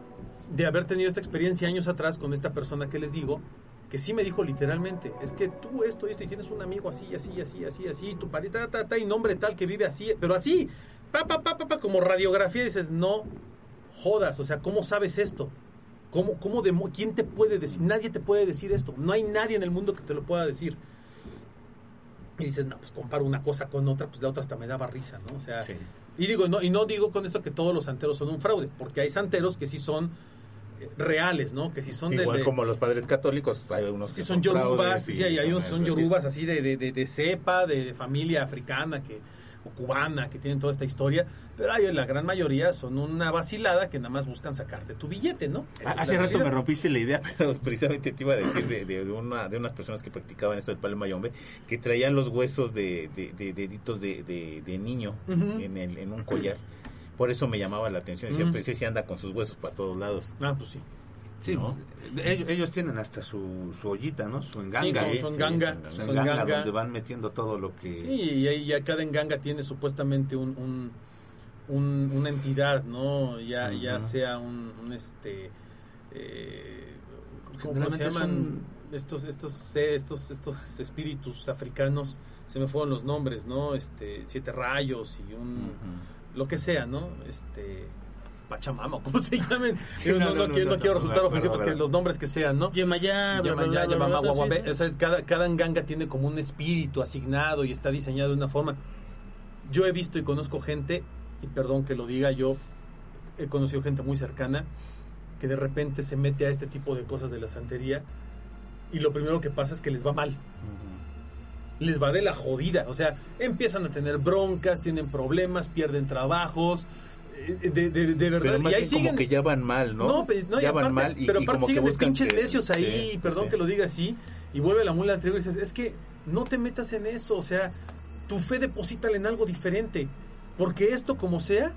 de haber tenido esta experiencia años atrás con esta persona que les digo, que sí me dijo literalmente, es que tú esto, esto, y tienes un amigo así, así, así, así, así, y tu parita, ta, ta, y nombre tal que vive así, pero así, pa, pa, pa, pa, pa, como radiografía, dices, no jodas, o sea, ¿cómo sabes esto? ¿Cómo, cómo de, ¿Quién te puede decir? Nadie te puede decir esto, no hay nadie en el mundo que te lo pueda decir. Y dices, no, pues comparo una cosa con otra, pues la otra hasta me daba risa, ¿no? O sea, Sí. y digo, no, y no digo con esto que todos los santeros son un fraude, porque hay santeros que sí son eh, reales, ¿no? Que sí son Igual de, como los padres católicos, hay unos sí que son yorubas, sí, hay, hay unos que son yorubas así de, de, de cepa, de familia africana que o cubana que tienen toda esta historia, pero hay la gran mayoría son una vacilada que nada más buscan sacarte tu billete, ¿no? Ah, Hace rato me rompiste la idea, pero precisamente te iba a decir de, una, de unas personas que practicaban esto del palo mayombe, que traían los huesos de, de, de deditos de, niño en, el, en un collar. Por eso me llamaba la atención. Decía, pues ese anda con sus huesos para todos lados. Ah, pues sí. Sí, ¿no? ellos, ellos tienen hasta su, su ollita, ¿no? Su enganga. Sí, Sí, son sí, ganga, son Su son enganga, ganga. donde van metiendo todo lo que... Sí, y ahí ya cada enganga tiene supuestamente un, un- un- una entidad, ¿no? Ya, ya Ujú. sea un, un, este eh, ¿cómo se Generalmente llaman son- estos estos se- estos estos espíritus africanos? Se me fueron los nombres, ¿no? Este siete rayos y un Ujú. lo que sea, ¿no? Este Pachamama, o ¿cómo se llamen? Sí, Yo no, no, no no, quiero, no, no quiero no, resultar ofensivo, pues que los nombres que sean, ¿no? Yemayá, bla, bla, Llaman ya, bla, bla, llaman bla, agua, sí, agua, sí. o sea, es cada, cada nganga tiene como un espíritu asignado y está diseñado de una forma. Yo he visto y conozco gente, y perdón que lo diga, yo he conocido gente muy cercana que de repente se mete a este tipo de cosas de la santería y lo primero que pasa es que les va mal. Les va de la jodida, o sea, empiezan a tener broncas, tienen problemas, pierden trabajos, de, de, de verdad. Pero más y ahí bien como siguen, que ya van mal, ¿no? no, pe- no, y ya aparte- van mal y, pero y aparte como que siguen de buscan pinches que- necios ahí, sí, perdón sí. que lo diga así, y vuelve la mula al trigo y dices, es que no te metas en eso, o sea, tu fe deposítala en algo diferente, porque esto como sea,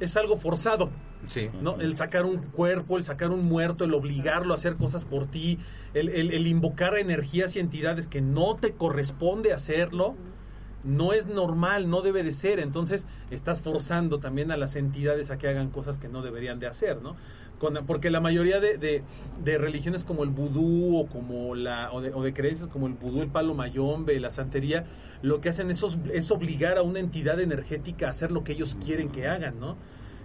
es algo forzado, Sí. ¿no? El sacar un cuerpo, el sacar un muerto, el obligarlo a hacer cosas por ti, el, el- el invocar a energías y entidades que no te corresponde hacerlo, no es normal, no debe de ser. Entonces estás forzando también a las entidades a que hagan cosas que no deberían de hacer, ¿no? Con- porque la mayoría de, de- de religiones como el vudú o como la o de, o de creencias como el vudú, el palo mayombe, la santería, lo que hacen es, es obligar a una entidad energética a hacer lo que ellos quieren que hagan, ¿no?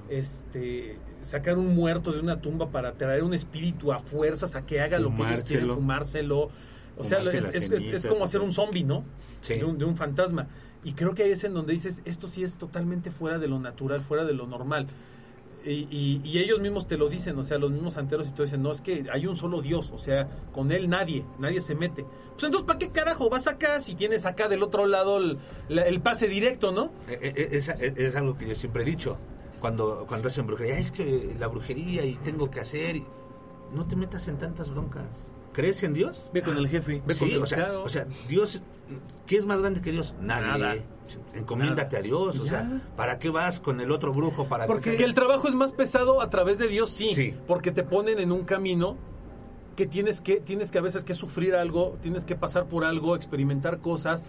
Este, sacar un muerto de una tumba para traer un espíritu a fuerzas a que haga lo que ellos quieren, Fumárselo. O sea, es, es- es- como hacer un zombie, ¿no? Sí. de, un, de un fantasma. Y creo que ahí es en donde dices, esto sí es totalmente fuera de lo natural, fuera de lo normal. Y, y- y ellos mismos te lo dicen, o sea, los mismos santeros y todo dicen, no, es que hay un solo Dios, o sea, con él nadie, nadie se mete. Pues entonces, ¿para qué carajo vas acá si tienes acá del otro lado el, la- el pase directo, no? Eh, eh, Es, es algo que yo siempre he dicho. Cuando, cuando hacen brujería, es que la brujería y tengo que hacer. No te metas en tantas broncas. ¿Crees en Dios? Ve con el jefe. Ve con Sí, el- o sea, claro. o sea, Dios, ¿qué es más grande que Dios? Nadie. Nada. Encomiéndate Nada. a Dios, o Ya. sea, ¿para qué vas con el otro brujo? ¿Para Porque qué? que el trabajo es más pesado a través de Dios, sí, Sí. porque te ponen en un camino que tienes que tienes que a veces que sufrir algo, tienes que pasar por algo, experimentar cosas,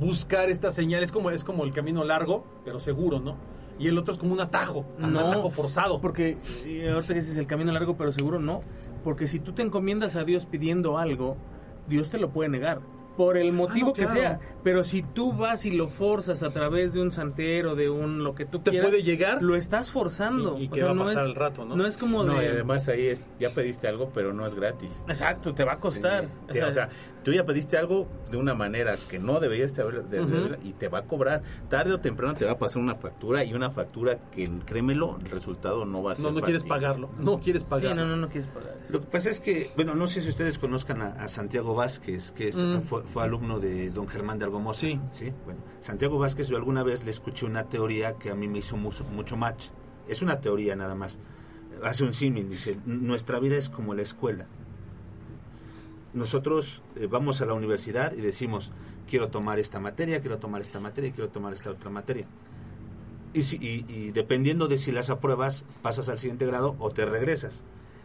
buscar estas señales, como es como el camino largo, pero seguro, ¿no? Y el otro es como un atajo, un No, atajo forzado. Porque eh, ahorita que dices el camino largo, pero seguro no. Porque si tú te encomiendas a Dios pidiendo algo, Dios te lo puede negar. Por el motivo no, que claro. sea. Pero si tú vas y lo forzas a través de un santero, de un lo que tú te quieras, puede llegar lo estás forzando. Sí, y O que sea, va a no pasar es, al rato, ¿no? No es como No, de... además ahí es, ya pediste algo, pero no es gratis. Exacto, te va a costar. Sí, o sea, tú ya pediste algo de una manera que no deberías de haber, de- y te va a cobrar. Tarde o temprano te va a pasar una factura y una factura que, créemelo, el resultado no va a ser no no quieres pagarlo, no quieres sí, pagarlo. no, no, no quieres pagar eso. Lo que pasa es que, bueno, no sé si ustedes conozcan a, a Santiago Vázquez, que es, Mm. fue, fue alumno de don Germán de Argomosa. Sí. Bueno, Santiago Vázquez, yo alguna vez le escuché una teoría que a mí me hizo mucho, mucho match. Es una teoría nada más. Hace un símil, dice, nuestra vida es como la escuela. Nosotros eh, vamos a la universidad y decimos, quiero tomar esta materia, quiero tomar esta materia, quiero tomar esta otra materia. Y, si- y- y dependiendo de si las apruebas, pasas al siguiente grado o te regresas.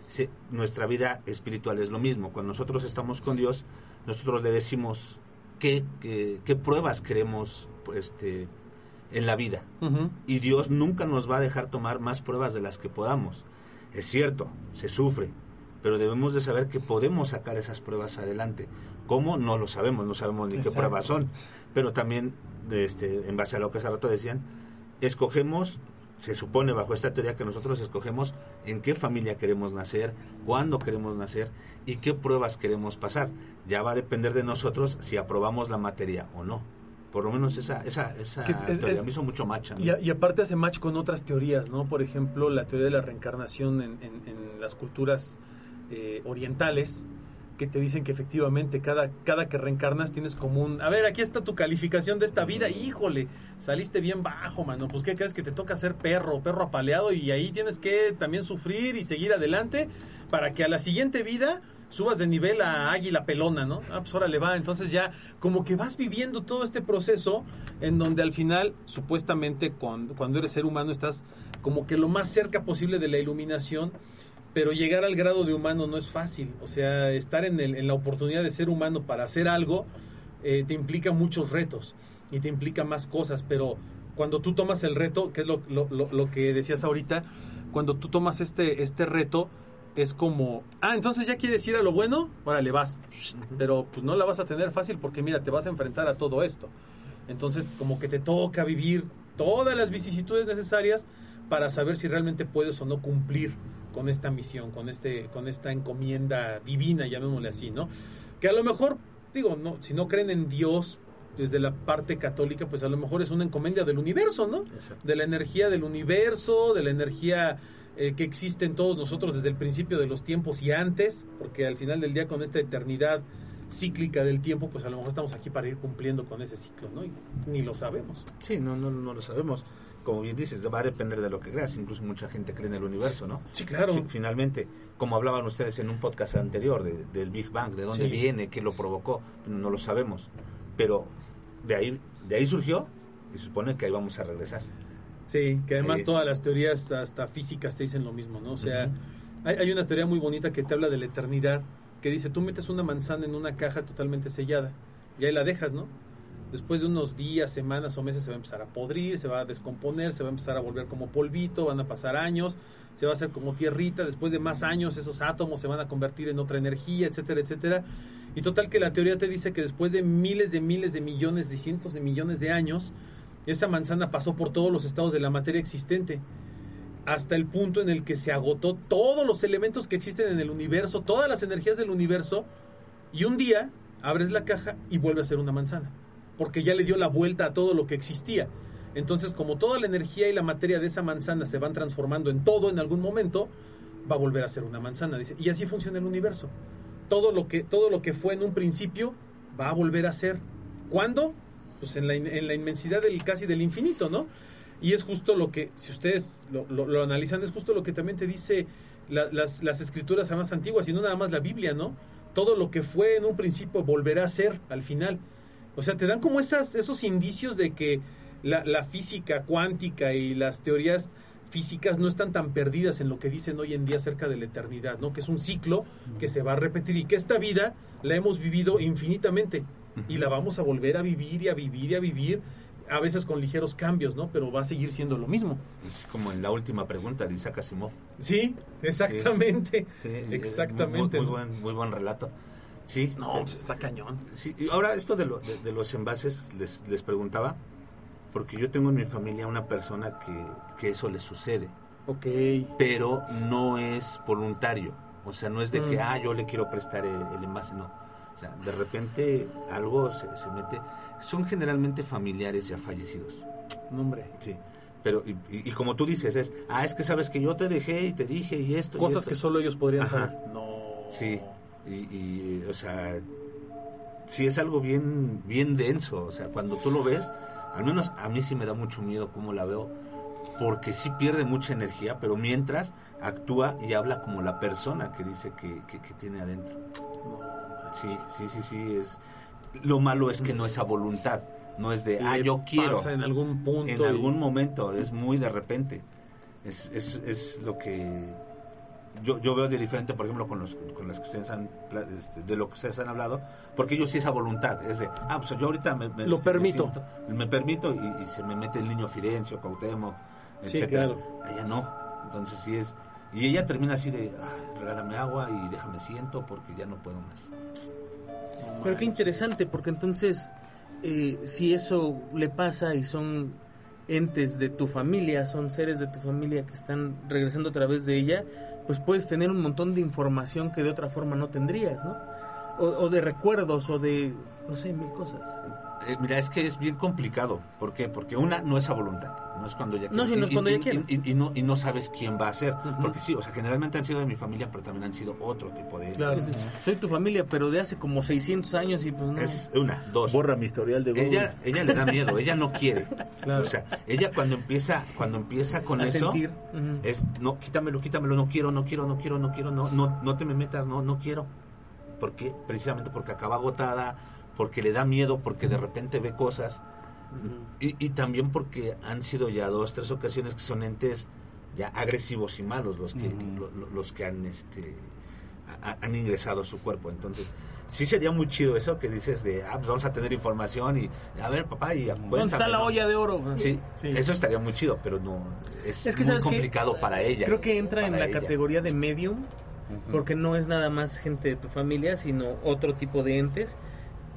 Sí, nuestra vida espiritual es lo mismo. Cuando nosotros estamos con Dios, nosotros le decimos qué, qué, qué pruebas queremos este, en la vida. Ujú. Y Dios nunca nos va a dejar tomar más pruebas de las que podamos. Es cierto, se sufre, pero debemos de saber que podemos sacar esas pruebas adelante. ¿Cómo? No lo sabemos, no sabemos ni Exacto. qué pruebas son, pero también, este, en base a lo que hace rato decían, escogemos, se supone bajo esta teoría que nosotros escogemos en qué familia queremos nacer, cuándo queremos nacer y qué pruebas queremos pasar. Ya va a depender de nosotros si aprobamos la materia o no. Por lo menos esa, esa, esa es- teoría es- me hizo mucho match. a- y aparte hace match con otras teorías, ¿no? Por ejemplo, la teoría de la reencarnación en, en- en las culturas eh, orientales, que te dicen que efectivamente cada, cada que reencarnas tienes como un... A ver, aquí está tu calificación de esta vida. Híjole, saliste bien bajo, mano. Pues ¿qué crees? Que te toca ser perro, perro apaleado y ahí tienes que también sufrir y seguir adelante para que a la siguiente vida subas de nivel a águila pelona, ¿no? Ah, pues ahora le va. Entonces ya como que vas viviendo todo este proceso en donde al final, supuestamente, cuando, cuando eres ser humano estás como que lo más cerca posible de la iluminación, pero llegar al grado de humano no es fácil. O sea, estar en, el- en la oportunidad de ser humano para hacer algo eh, te implica muchos retos y te implica más cosas, pero cuando tú tomas el reto, que es lo, lo- lo- lo que decías ahorita, cuando tú tomas este, este reto, es como, ah, entonces ya quieres ir a lo bueno, órale, vas. Pero pues no la vas a tener fácil porque mira, te vas a enfrentar a todo esto. Entonces, como que te toca vivir todas las vicisitudes necesarias para saber si realmente puedes o no cumplir con esta misión, con este con esta encomienda divina, llamémosle así, ¿no? Que a lo mejor, digo, no, si no creen en Dios desde la parte católica, pues a lo mejor es una encomienda del universo, ¿no? De la energía del universo, de la energía eh, que existe en todos nosotros desde el principio de los tiempos y antes, porque al final del día con esta eternidad cíclica del tiempo, pues a lo mejor estamos aquí para ir cumpliendo con ese ciclo, ¿no? Y ni lo sabemos. Sí, no, no, no lo sabemos. Como bien dices, va a depender de lo que creas. Incluso mucha gente cree en el universo, ¿no? Sí, claro. Fi- Finalmente, como hablaban ustedes en un podcast anterior de- del Big Bang, de dónde Sí. viene, qué lo provocó, no lo sabemos. Pero de ahí, de ahí surgió y se supone que ahí vamos a regresar. Sí, que además Sí. todas las teorías, hasta físicas, te dicen lo mismo, ¿no? O sea, hay, hay una teoría muy bonita que te habla de la eternidad, que dice, tú metes una manzana en una caja totalmente sellada y ahí la dejas, ¿no? Después de unos días, semanas o meses se va a empezar a podrir, se va a descomponer, se va a empezar a volver como polvito, van a pasar años, se va a hacer como tierrita, después de más años esos átomos se van a convertir en otra energía, etcétera, etcétera. Y total que la teoría te dice que después de miles de miles de millones, de cientos de millones de años, esa manzana pasó por todos los estados de la materia existente, hasta el punto en el que se agotó todos los elementos que existen en el universo, todas las energías del universo, y un día abres la caja y vuelve a ser una manzana, porque ya le dio la vuelta a todo lo que existía. Entonces, como toda la energía y la materia de esa manzana se van transformando en todo en algún momento, va a volver a ser una manzana, dice. Y así funciona el universo. Todo lo que, todo lo que fue en un principio va a volver a ser. ¿Cuándo? Pues en la, en la inmensidad del casi del infinito, ¿no? Y es justo lo que, si ustedes lo, analizan, es justo lo que también te dice la- las, las escrituras más antiguas, y no nada más la Biblia, ¿no? Todo lo que fue en un principio volverá a ser al final. O sea, te dan como esas, esos indicios de que la, la física cuántica y las teorías físicas no están tan perdidas en lo que dicen hoy en día acerca de la eternidad, ¿no? Que es un ciclo que se va a repetir y que esta vida la hemos vivido infinitamente y la vamos a volver a vivir y a vivir y a vivir, a veces con ligeros cambios, ¿no? Pero va a seguir siendo lo mismo. Es como en la última pregunta de Isaac Asimov. Sí, exactamente. Sí, Exactamente. Muy, muy buen, muy buen relato. Sí. No, pues está cañón. Sí, y ahora esto de, lo- de- de los envases les, les preguntaba, porque yo tengo en mi familia una persona que, que eso le sucede, Ok. pero no es voluntario. O sea, no es de que, Mm. ah, yo le quiero prestar el, el envase, no. O sea, de repente algo se, se mete. Son generalmente familiares ya fallecidos. No, hombre. Sí. Pero, y, y- y como tú dices, es, ah, es que sabes que yo te dejé y te dije y esto. y Cosas esto". que solo ellos podrían Ajá. saber. No. Sí, y, y, o sea, sí es algo bien, bien denso. O sea, cuando tú lo ves, al menos a mí sí me da mucho miedo cómo la veo, porque sí pierde mucha energía, pero mientras actúa y habla como la persona que dice que, que, que tiene adentro. Sí, sí, sí, sí. Es, lo malo es que no es a voluntad, no es de, ah, yo quiero. en algún punto. En y- algún momento, es muy de repente. Es, es, es lo que yo, yo veo de diferente, por ejemplo, con, los, con las que ustedes han, pla- este, de lo que ustedes han hablado, porque ellos sí esa voluntad, es de, ah, pues yo ahorita me, me- Lo este, me permito. siento- me permito y, y se me mete el niño Firencio, Cuauhtémoc, Sí, etcétera. claro. Allá no, entonces sí es, Y ella termina así de, "Ay, regálame agua y déjame siento porque ya no puedo más. Pero qué interesante, porque entonces, eh, si eso le pasa y son entes de tu familia, son seres de tu familia que están regresando a través de ella, pues puedes tener un montón de información que de otra forma no tendrías, ¿no? O, o de recuerdos, o de, no sé, mil cosas. Eh, mira, es que es bien complicado. ¿Por qué? Porque una no es a voluntad. No es cuando ella No, quiere. si no es cuando y- ella quiere. Y, y no, y no sabes quién va a ser. Porque sí, o sea, generalmente han sido de mi familia, pero también han sido otro tipo de... Claro. Es- Soy tu familia, pero de hace como 600 años y pues no. Es una, dos. Borra mi historial de Google. Ella, ella le da miedo, ella no quiere. Claro. O sea, ella cuando empieza, cuando empieza con A eso, sentir. Ujú. es no, quítamelo, quítamelo, no quiero, no quiero, no quiero, no quiero, no, no, no te me metas, no, no quiero. ¿Por qué? Precisamente porque acaba agotada, porque le da miedo, porque de repente ve cosas. Y, y también porque han sido ya dos, tres ocasiones que son entes ya agresivos y malos los que, Ujú. lo- lo- los que han, este, a- han ingresado a su cuerpo. Entonces, sí sería muy chido eso que dices de, ah, pues vamos a tener información y, a ver, papá, y ¿Dónde está la olla de oro? Sí, Sí. eso estaría muy chido, pero no, es, Es que, muy complicado para ella. Creo que entra en la ella. categoría de medium, Ujú. porque no es nada más gente de tu familia, sino otro tipo de entes.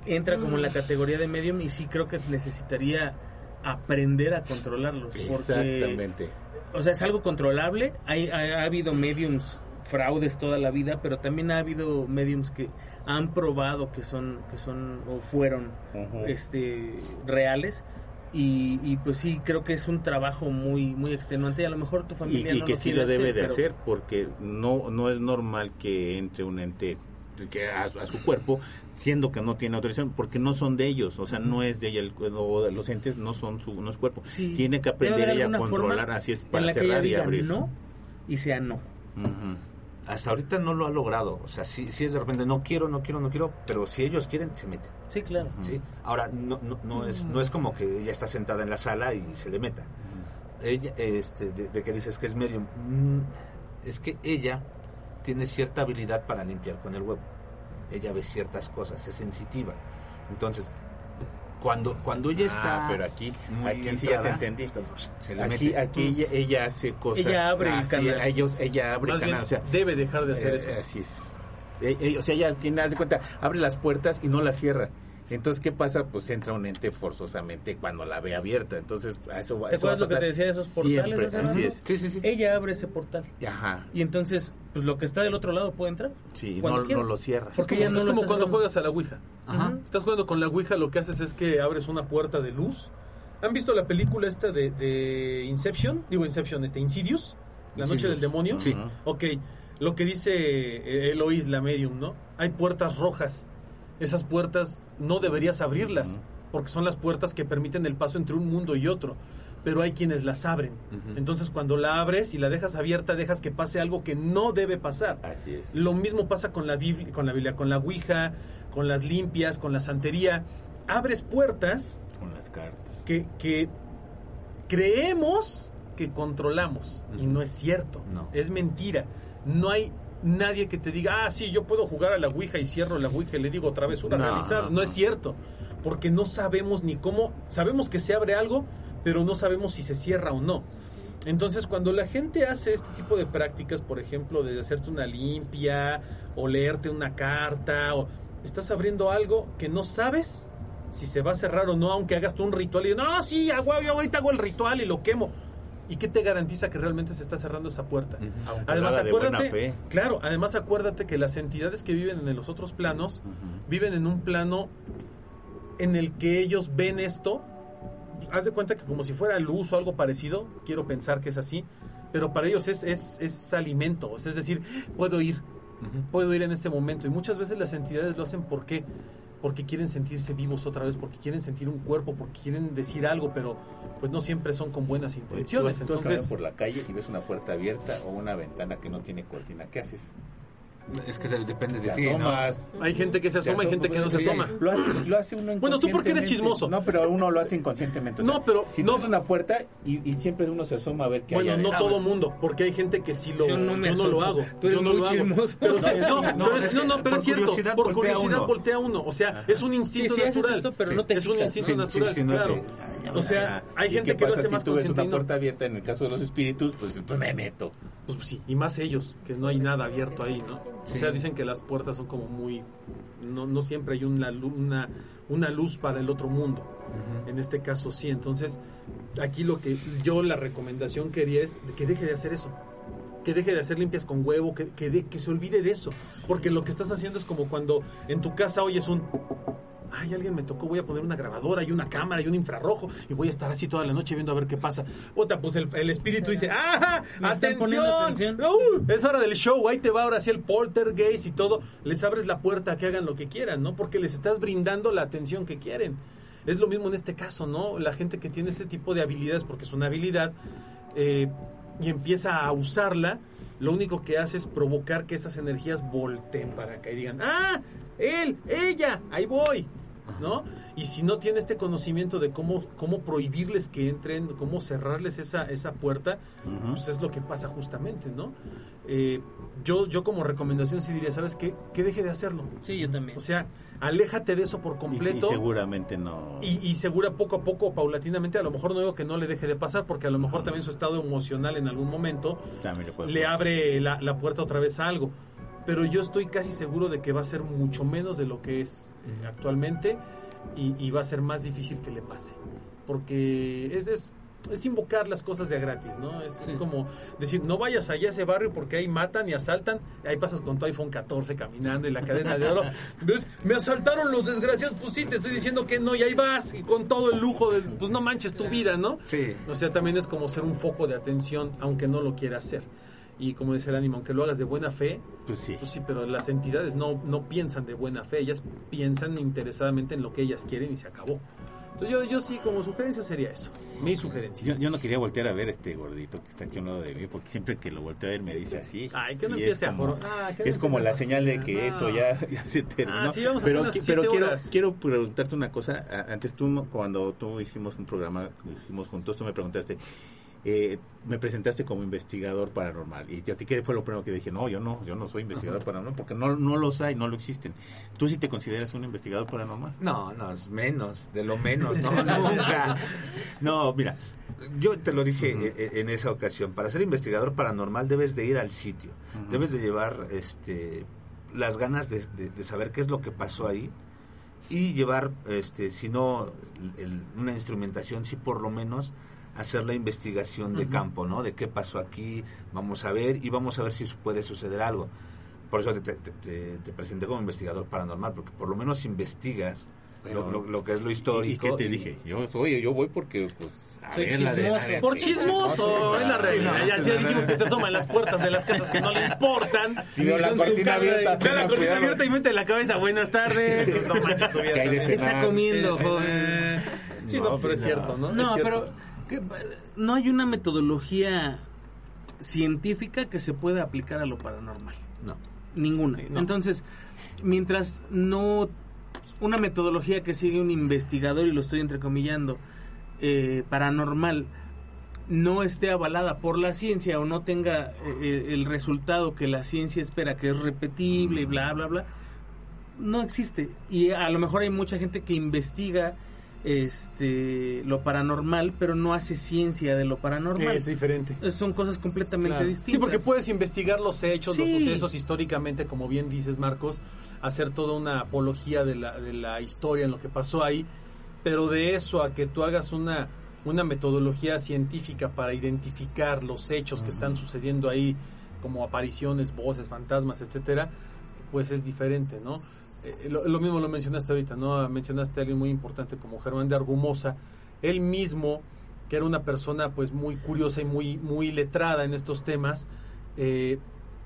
Entra como en la categoría de medium y sí creo que necesitaría aprender a controlarlos. Porque, Exactamente. o sea, es algo controlable. Hay, ha, ha habido mediums fraudes toda la vida, pero también ha habido mediums que han probado que son, que son o fueron este reales. Y, y pues sí, creo que es un trabajo muy muy extenuante. A lo mejor tu y, familia y no que lo sí lo debe de pero- hacer porque no no es normal que entre un ente que a, su- a su cuerpo siendo que no tiene autorización porque no son de ellos o sea no es de ella el, o de los entes no son su no es cuerpo Sí. tiene que aprender ella a controlar así es para cerrar y abrir no y sea no. Hasta ahorita no lo ha logrado. O sea, sí, sí es de repente, no quiero, no quiero, no quiero, pero si ellos quieren, se meten. Sí, claro. ¿sí? Ahora, no, no, no, es, no es como que ella está sentada en la sala y se le meta. Ella, este, de, de que dices que es medium, mm, es que ella tiene cierta habilidad para limpiar con el huevo. Ella ve ciertas cosas, es sensitiva. Entonces, cuando, cuando ella está... Ah, pero aquí muy aquí sí ya te entendí se le aquí mete. aquí ella, ella hace cosas Ella abre el así, canal. ellos ella abre Más bien, canal o sea debe dejar de hacer Eh, eso. Así es. Eh, eh, o sea, ella tiene, haz de cuenta, abre las puertas y no las cierra. Entonces, ¿qué pasa? Pues entra un ente forzosamente cuando la ve abierta. Entonces, a eso, ¿Te eso va a acuerdas lo que pasar te decía de esos portales? Siempre, así es. Sí, sí, sí. Ella abre ese portal. Ajá. Y entonces, pues lo que está del otro lado puede entrar. Sí, Cuando no, quiera. no lo cierra. Porque Es ella como, no es lo como cuando juegas a la Ouija. Ajá. Estás jugando con la Ouija, lo que haces es que abres una puerta de luz. ¿Han visto la película esta de, de Inception? Digo Inception, este, Insidious, La Noche Insidious. del Demonio. Sí. Ok, lo que dice eh, Eloís, la medium, ¿no? Hay puertas rojas. Esas puertas no deberías abrirlas, porque son las puertas que permiten el paso entre un mundo y otro. Pero hay quienes las abren. Entonces cuando la abres y la dejas abierta, dejas que pase algo que no debe pasar. Así es. Lo mismo pasa con la Biblia, con la Biblia, con la Ouija, con las limpias, con la santería. Abres puertas Con las cartas. que, que creemos que controlamos y no es cierto. No. Es mentira. No hay nadie que te diga, ah, sí, yo puedo jugar a la Ouija y cierro la Ouija y le digo otra vez una No, realizar. no, es cierto. Porque no sabemos ni cómo. Sabemos que se abre algo, pero no sabemos si se cierra o no. Entonces, cuando la gente hace este tipo de prácticas, por ejemplo, de hacerte una limpia o leerte una carta, o estás abriendo algo que no sabes si se va a cerrar o no, aunque hagas tú un ritual y no, sí, huevo, yo ahorita hago el ritual y lo quemo. ¿Y qué te garantiza que realmente se está cerrando esa puerta? Ujú. Aunque Además, acuérdate, fe. claro, además acuérdate que las entidades que viven en los otros planos viven en un plano en el que ellos ven esto. Haz de cuenta que como si fuera luz o algo parecido, quiero pensar que es así, pero para ellos es, es, es alimento, es decir, puedo ir, puedo ir en este momento. Y muchas veces las entidades lo hacen ¿por qué? Porque quieren sentirse vivos otra vez, porque quieren sentir un cuerpo, porque quieren decir algo, pero pues no siempre son con buenas Tú, intenciones. tú Entonces, por la calle y ves una puerta abierta o una ventana que no tiene cortina. ¿Qué haces? Es que de- depende de ti, ¿no? asomas. hay gente que se asoma, hay gente que no se Sí, asoma. Lo hace, lo hace uno Bueno, tú porque eres inconscientemente. chismoso. No, pero uno lo hace inconscientemente. o sea, No, pero si no- no es una puerta y, y siempre uno se asoma a ver qué Bueno, hay no adentro. todo mundo, porque hay gente que sí lo Yo yo no no, me lo hago. Tú eres yo no muy lo hago. chismoso. Pero No, sí, es- no, no, pero es no, no, pero es cierto, curiosidad por voltea curiosidad uno. voltea uno, o sea, es un Sí, instinto sí haces natural. esto, pero Sí. no te es un instinto ¿no? Sí, natural, sí, no claro. O sea, hay ¿Y gente que lo pasa hace si más tú ves una consciente no? puerta abierta en el caso de los espíritus, pues, pues me meto. Pues sí, y más ellos, que no hay nada abierto ahí, ¿no? O sea, dicen que las puertas son como muy... No, no siempre hay una, una, una luz para el otro mundo. En este caso sí. Entonces, aquí lo que yo la recomendación quería es que deje de hacer eso. Que deje de hacer limpias con huevo, que, que, de- que se olvide de eso. Porque lo que estás haciendo es como cuando en tu casa oyes un... Ay, alguien me tocó, voy a poner una grabadora y una cámara y un infrarrojo y voy a estar así toda la noche viendo a ver qué pasa. Puta, pues el, el espíritu dice, ¡ah! ¡Atención! atención. ¡Uh! es hora del show, ahí te va ahora sí el poltergeist y todo. Les abres la puerta a que hagan lo que quieran, ¿no? Porque les estás brindando la atención que quieren. Es lo mismo en este caso, ¿no? La gente que tiene este tipo de habilidades, porque es una habilidad, eh, y empieza a usarla, lo único que hace es provocar que esas energías volteen para acá y digan, ¡ah! Él, ella, ahí voy. ¿No? Y si no tiene este conocimiento de cómo, cómo prohibirles que entren, cómo cerrarles esa, esa puerta, pues es lo que pasa justamente, ¿no? Eh, yo, yo como recomendación sí diría, ¿sabes qué? Que deje de hacerlo. Sí, yo también. O sea, aléjate de eso por Y, y completo. seguramente no. Y, y segura poco a poco, paulatinamente, a lo mejor no digo que no le deje de pasar, porque a lo mejor también su estado emocional en algún momento También le le abre la, la puerta otra vez a algo. Pero yo estoy casi seguro de que va a ser mucho menos de lo que es eh, actualmente y, y va a ser más difícil que le pase. Porque es, es, es invocar las cosas de a gratis, ¿no? Es, como decir, no vayas allá a ese barrio porque ahí matan y asaltan. y ahí pasas con tu iPhone 14 caminando y la cadena de oro. ¿Ves? Me asaltaron los desgraciados. Pues sí, te estoy diciendo que no y ahí vas y con todo el lujo de... Pues no manches tu vida, ¿no? Sí. O sea, también es como ser un foco de atención, aunque no lo quiera hacer. Y como dice el ánimo, aunque lo hagas de buena fe, Pues sí. pues sí, pero las entidades no, no piensan de buena fe, ellas piensan interesadamente en lo que ellas quieren y se acabó. Entonces yo, yo sí, como sugerencia sería eso, mi sugerencia. Yo, yo no quería voltear a ver este gordito que está aquí a un lado de mí, porque siempre que lo volteo a ver me dice así. Ay, que no y empiece es a como, Ah, que no es como la a señal de que No. esto ya, ya se terminó. Ah, sí, vamos a pero unas pero quiero, quiero preguntarte una cosa. A- Antes tú, cuando tú hicimos un programa, lo hicimos juntos, tú me preguntaste, eh, me presentaste como investigador paranormal. Y a ti qué fue lo primero que dije, no, yo no, yo no soy investigador paranormal, porque no, no los hay, no lo existen. ¿Tú sí te consideras un investigador paranormal? No, no, es menos, de lo menos, no, nunca. No, mira, yo te lo dije e- e- en esa ocasión, para ser investigador paranormal debes de ir al sitio, debes de llevar este las ganas de, de- de saber qué es lo que pasó ahí y llevar, este, si no el- una instrumentación, sí por lo menos hacer la investigación de Ujú. campo, ¿no? De qué pasó aquí, vamos a ver y vamos a ver si puede suceder algo. Por eso te, te- te- te presenté como investigador paranormal, porque por lo menos investigas lo, lo- lo que es lo histórico. ¿Y qué te y- dije? Yo soy, yo voy porque, pues, a Soy ver, la de- chismoso. ver, Por chismoso, es la Sí, realidad. no, ya sí, dijimos que se asoma en las puertas de las casas que no le importan. Si veo la cortina abierta, y- la cortina abierta y mete la cabeza. Buenas tardes. Pues no manches tu vida ¿Qué hay de cenar? Está comiendo, Sí, joven. Sí, no, No, pero es cierto, ¿no? No, Es cierto. pero no hay una metodología científica que se pueda aplicar a lo paranormal. No. Ninguna. Sí, no. Entonces, mientras no una metodología que sigue un investigador, y lo estoy entrecomillando, eh, paranormal, no esté avalada por la ciencia o no tenga eh, el resultado que la ciencia espera, que es repetible y bla, bla, bla, no existe. Y a lo mejor hay mucha gente que investiga este lo paranormal, pero no hace ciencia de lo paranormal. Es diferente. Son cosas completamente Claro. distintas. Sí, porque puedes investigar los hechos, los sucesos históricamente, como bien dices, Marcos, hacer toda una apología de la, de la historia en lo que pasó ahí, pero de eso a que tú hagas una, una metodología científica para identificar los hechos que están sucediendo ahí, como apariciones, voces, fantasmas, etcétera, pues es diferente, ¿no? Eh, lo, lo mismo lo mencionaste ahorita, ¿no? Mencionaste a alguien muy importante como Germán de Argumosa, él mismo, que era una persona pues muy curiosa y muy, muy letrada en estos temas, eh,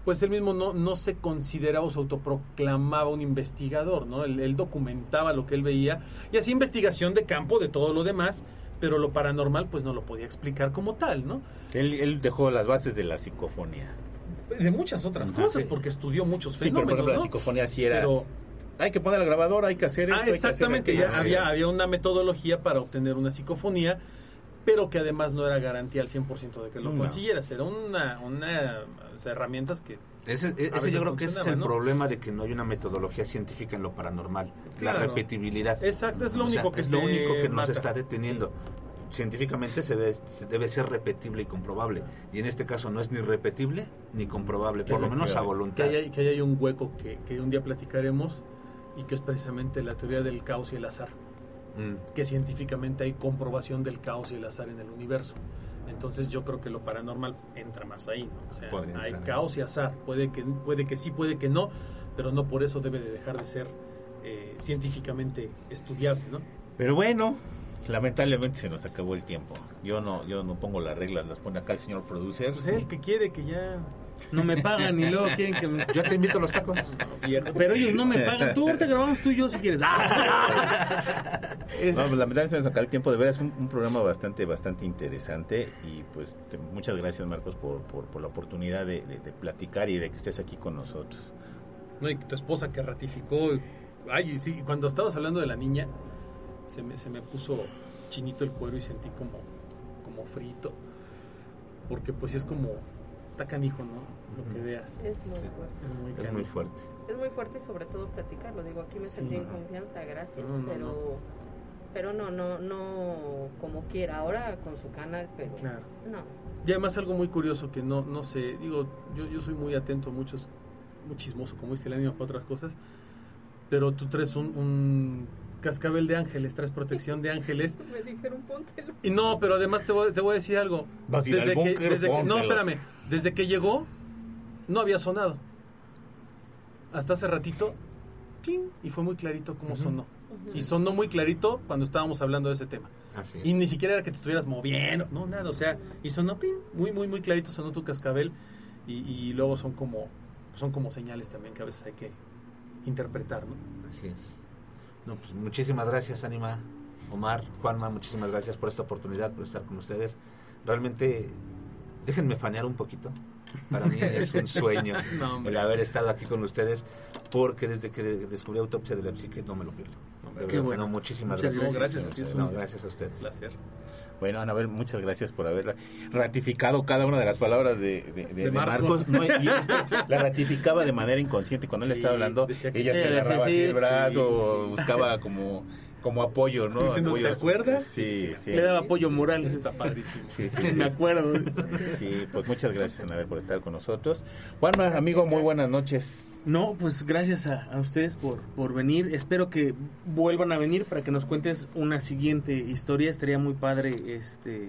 pues él mismo no, no se consideraba o se autoproclamaba un investigador, ¿no? Él, él documentaba lo que él veía y hacía investigación de campo de todo lo demás, pero lo paranormal pues no lo podía explicar como tal, ¿no? Él, él dejó las bases de la psicofonía. De muchas otras Ajá, cosas, sí. porque estudió muchos Sí, pero por fenómenos, ejemplo, la ¿no? psicofonía sí era... Pero- Hay que poner la grabadora, hay que hacer esto, Ah, hay que hacer exactamente, ya había, había una metodología para obtener una psicofonía, pero que además no era garantía al 100% de que lo No. consiguieras, era una, una o sea, herramientas que... Ese, e- ese yo creo que ese es el problema de que no hay una metodología científica en lo paranormal, Claro. la repetibilidad. Exacto, es lo O sea, único que es lo único que nos mata. está deteniendo. científicamente se debe, se debe ser repetible y comprobable. Y en este caso no es ni repetible ni comprobable, por lo menos a Que voluntad. ahí hay, que ahí hay un hueco que, que un día platicaremos y que es precisamente la teoría del caos y el azar. Mm, Que científicamente hay comprobación del caos y el azar en el universo. Entonces yo creo que lo paranormal entra más ahí, ¿no? O sea, Podría hay entrar caos y azar. Puede que, puede que sí, puede que no, pero no por eso debe de dejar de ser eh, científicamente estudiable, ¿no? Pero bueno, lamentablemente se nos acabó el tiempo. Yo no, yo no pongo las reglas, las pone acá el señor producer. Pues el que quiere que ya... No me pagan y luego quieren que me... Yo te invito a los tacos. Pero ellos no me pagan. Tú ahorita grabamos tú y yo si quieres. ¡Ah! Es- No, pues lamentablemente se nos acabó el tiempo. De veras, un, un programa bastante, bastante interesante. Y pues te- muchas gracias, Marcos, por, por, por la oportunidad de, de- de platicar y de que estés aquí con nosotros. No, y tu esposa que ratificó. Ay, sí, cuando estabas hablando de la niña, se me, se me puso chinito el cuero y sentí como, como frito. Porque pues sí es como, está canijo, ¿no? Lo que veas. Es muy Sí. fuerte. Es muy Es muy fuerte. Es muy fuerte y sobre todo platicarlo. Digo, aquí me Sí. sentí en confianza, gracias, No, no, pero no. pero no, no, no como quiera. Ahora con su canal, pero Claro. no. Y además algo muy curioso que no, no sé, digo, yo, yo soy muy atento a muchos, muy chismoso, como dice el ánimo para otras cosas, pero tú traes un, un cascabel de ángeles, traes protección de ángeles. Me dijeron, póntelo. Y no, pero además te voy, te voy a decir algo. Vas a ir al que, búnker, desde que- no, espérame, desde que llegó, no había sonado. Hasta hace ratito, ¡ping! y fue muy clarito cómo sonó. Y sonó muy clarito cuando estábamos hablando de ese tema. Así es. Y ni siquiera era que te estuvieras moviendo, no, nada, o sea, y sonó ¡ping! muy, muy, muy clarito, sonó tu cascabel. Y, y luego son como, son como señales también que a veces hay que interpretar, ¿no? Así es. No, pues muchísimas gracias, Anima, Omar, Juanma, muchísimas gracias por esta oportunidad, por estar con ustedes. Realmente, déjenme fanear un poquito. Para mí es un sueño No, el haber estado aquí con ustedes, porque desde que descubrí Autopsia de la Psique no me lo pierdo. De Qué verdad bueno. no, muchísimas Muchas gracias. gracias. Gracias. no, gracias a ustedes. Un placer. Bueno, Anabel, muchas gracias por haber ratificado cada una de las palabras de, de- de- De de Marcos. Marcos. No, y es que la ratificaba de manera inconsciente. Cuando él estaba hablando, ella se agarraba sí, así sí, el brazo, sí, sí. buscaba como, como apoyo, ¿no? Diciendo, Apoyo ¿te acuerdas? Sí, sí. Le daba apoyo moral. Está padrísimo. Sí, sí, sí. Me acuerdo. Sí, pues muchas gracias, Anabel, por estar con nosotros. Juanma, amigo, muy buenas noches. No, pues gracias a, a ustedes por, por venir. Espero que vuelvan a venir para que nos cuentes una siguiente historia. Estaría muy padre este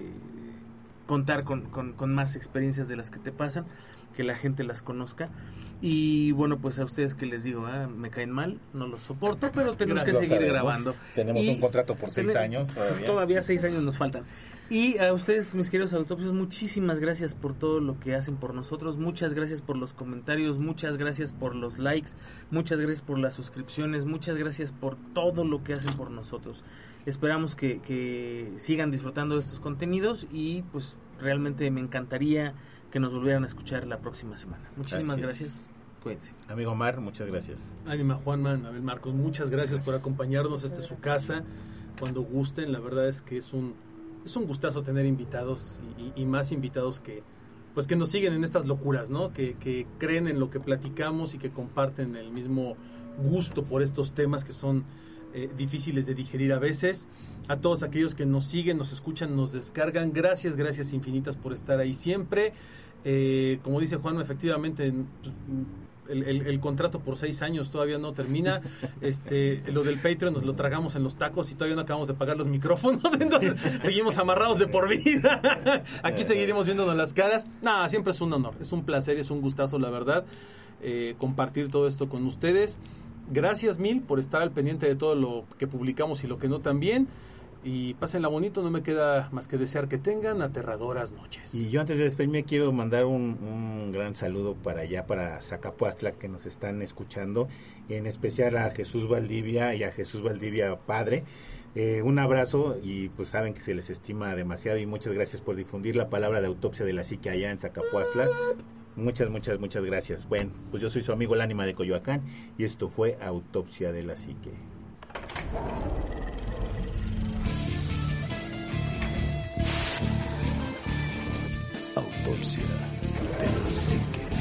contar con, con- con más experiencias de las que te pasan, que la gente las conozca. Y bueno, pues a ustedes que les digo, ah, me caen mal, no los soporto, pero tenemos Gracias. que seguir grabando. Tenemos Y un contrato por seis años pues, todavía. todavía seis años nos faltan. Y a ustedes, mis queridos autopsios, muchísimas gracias por todo lo que hacen por nosotros. Muchas gracias por los comentarios, muchas gracias por los likes, muchas gracias por las suscripciones, muchas gracias por todo lo que hacen por nosotros. Esperamos que, que sigan disfrutando de estos contenidos y pues realmente me encantaría que nos volvieran a escuchar la próxima semana. Muchísimas es. gracias. Cuídense. Amigo Omar, muchas gracias. Ánima Juanma, Anabel Marcos, muchas gracias por acompañarnos. Esta es su casa. Cuando gusten, la verdad es que es un, es un gustazo tener invitados y, y- y más invitados que pues que nos siguen en estas locuras, ¿no? Que, que creen en lo que platicamos y que comparten el mismo gusto por estos temas que son eh, difíciles de digerir a veces. A todos aquellos que nos siguen, nos escuchan, nos descargan, gracias, gracias infinitas por estar ahí siempre. Eh, como dice Juan, efectivamente, el, el- el contrato por seis años todavía no termina. Este, lo del Patreon nos lo tragamos en los tacos y todavía no acabamos de pagar los micrófonos, entonces seguimos amarrados de por vida. Aquí seguiremos viéndonos las caras. Nada, siempre es un honor, es un placer, es un gustazo, la verdad, eh, compartir todo esto con ustedes. Gracias mil por estar al pendiente de todo lo que publicamos y lo que no también. Y pásenla bonito, no me queda más que desear que tengan aterradoras noches. Y yo antes de despedirme quiero mandar un, un gran saludo para allá, para Zacapuastla, que nos están escuchando, en especial a Jesús Valdivia y a Jesús Valdivia Padre. Eh, un abrazo y pues saben que se les estima demasiado y muchas gracias por difundir la palabra de autopsia de la psique allá en Zacapuastla. Muchas, muchas, muchas gracias. Bueno, pues yo soy su amigo el ánima de Coyoacán y esto fue Autopsia de la Psique. Autopsia de la psique.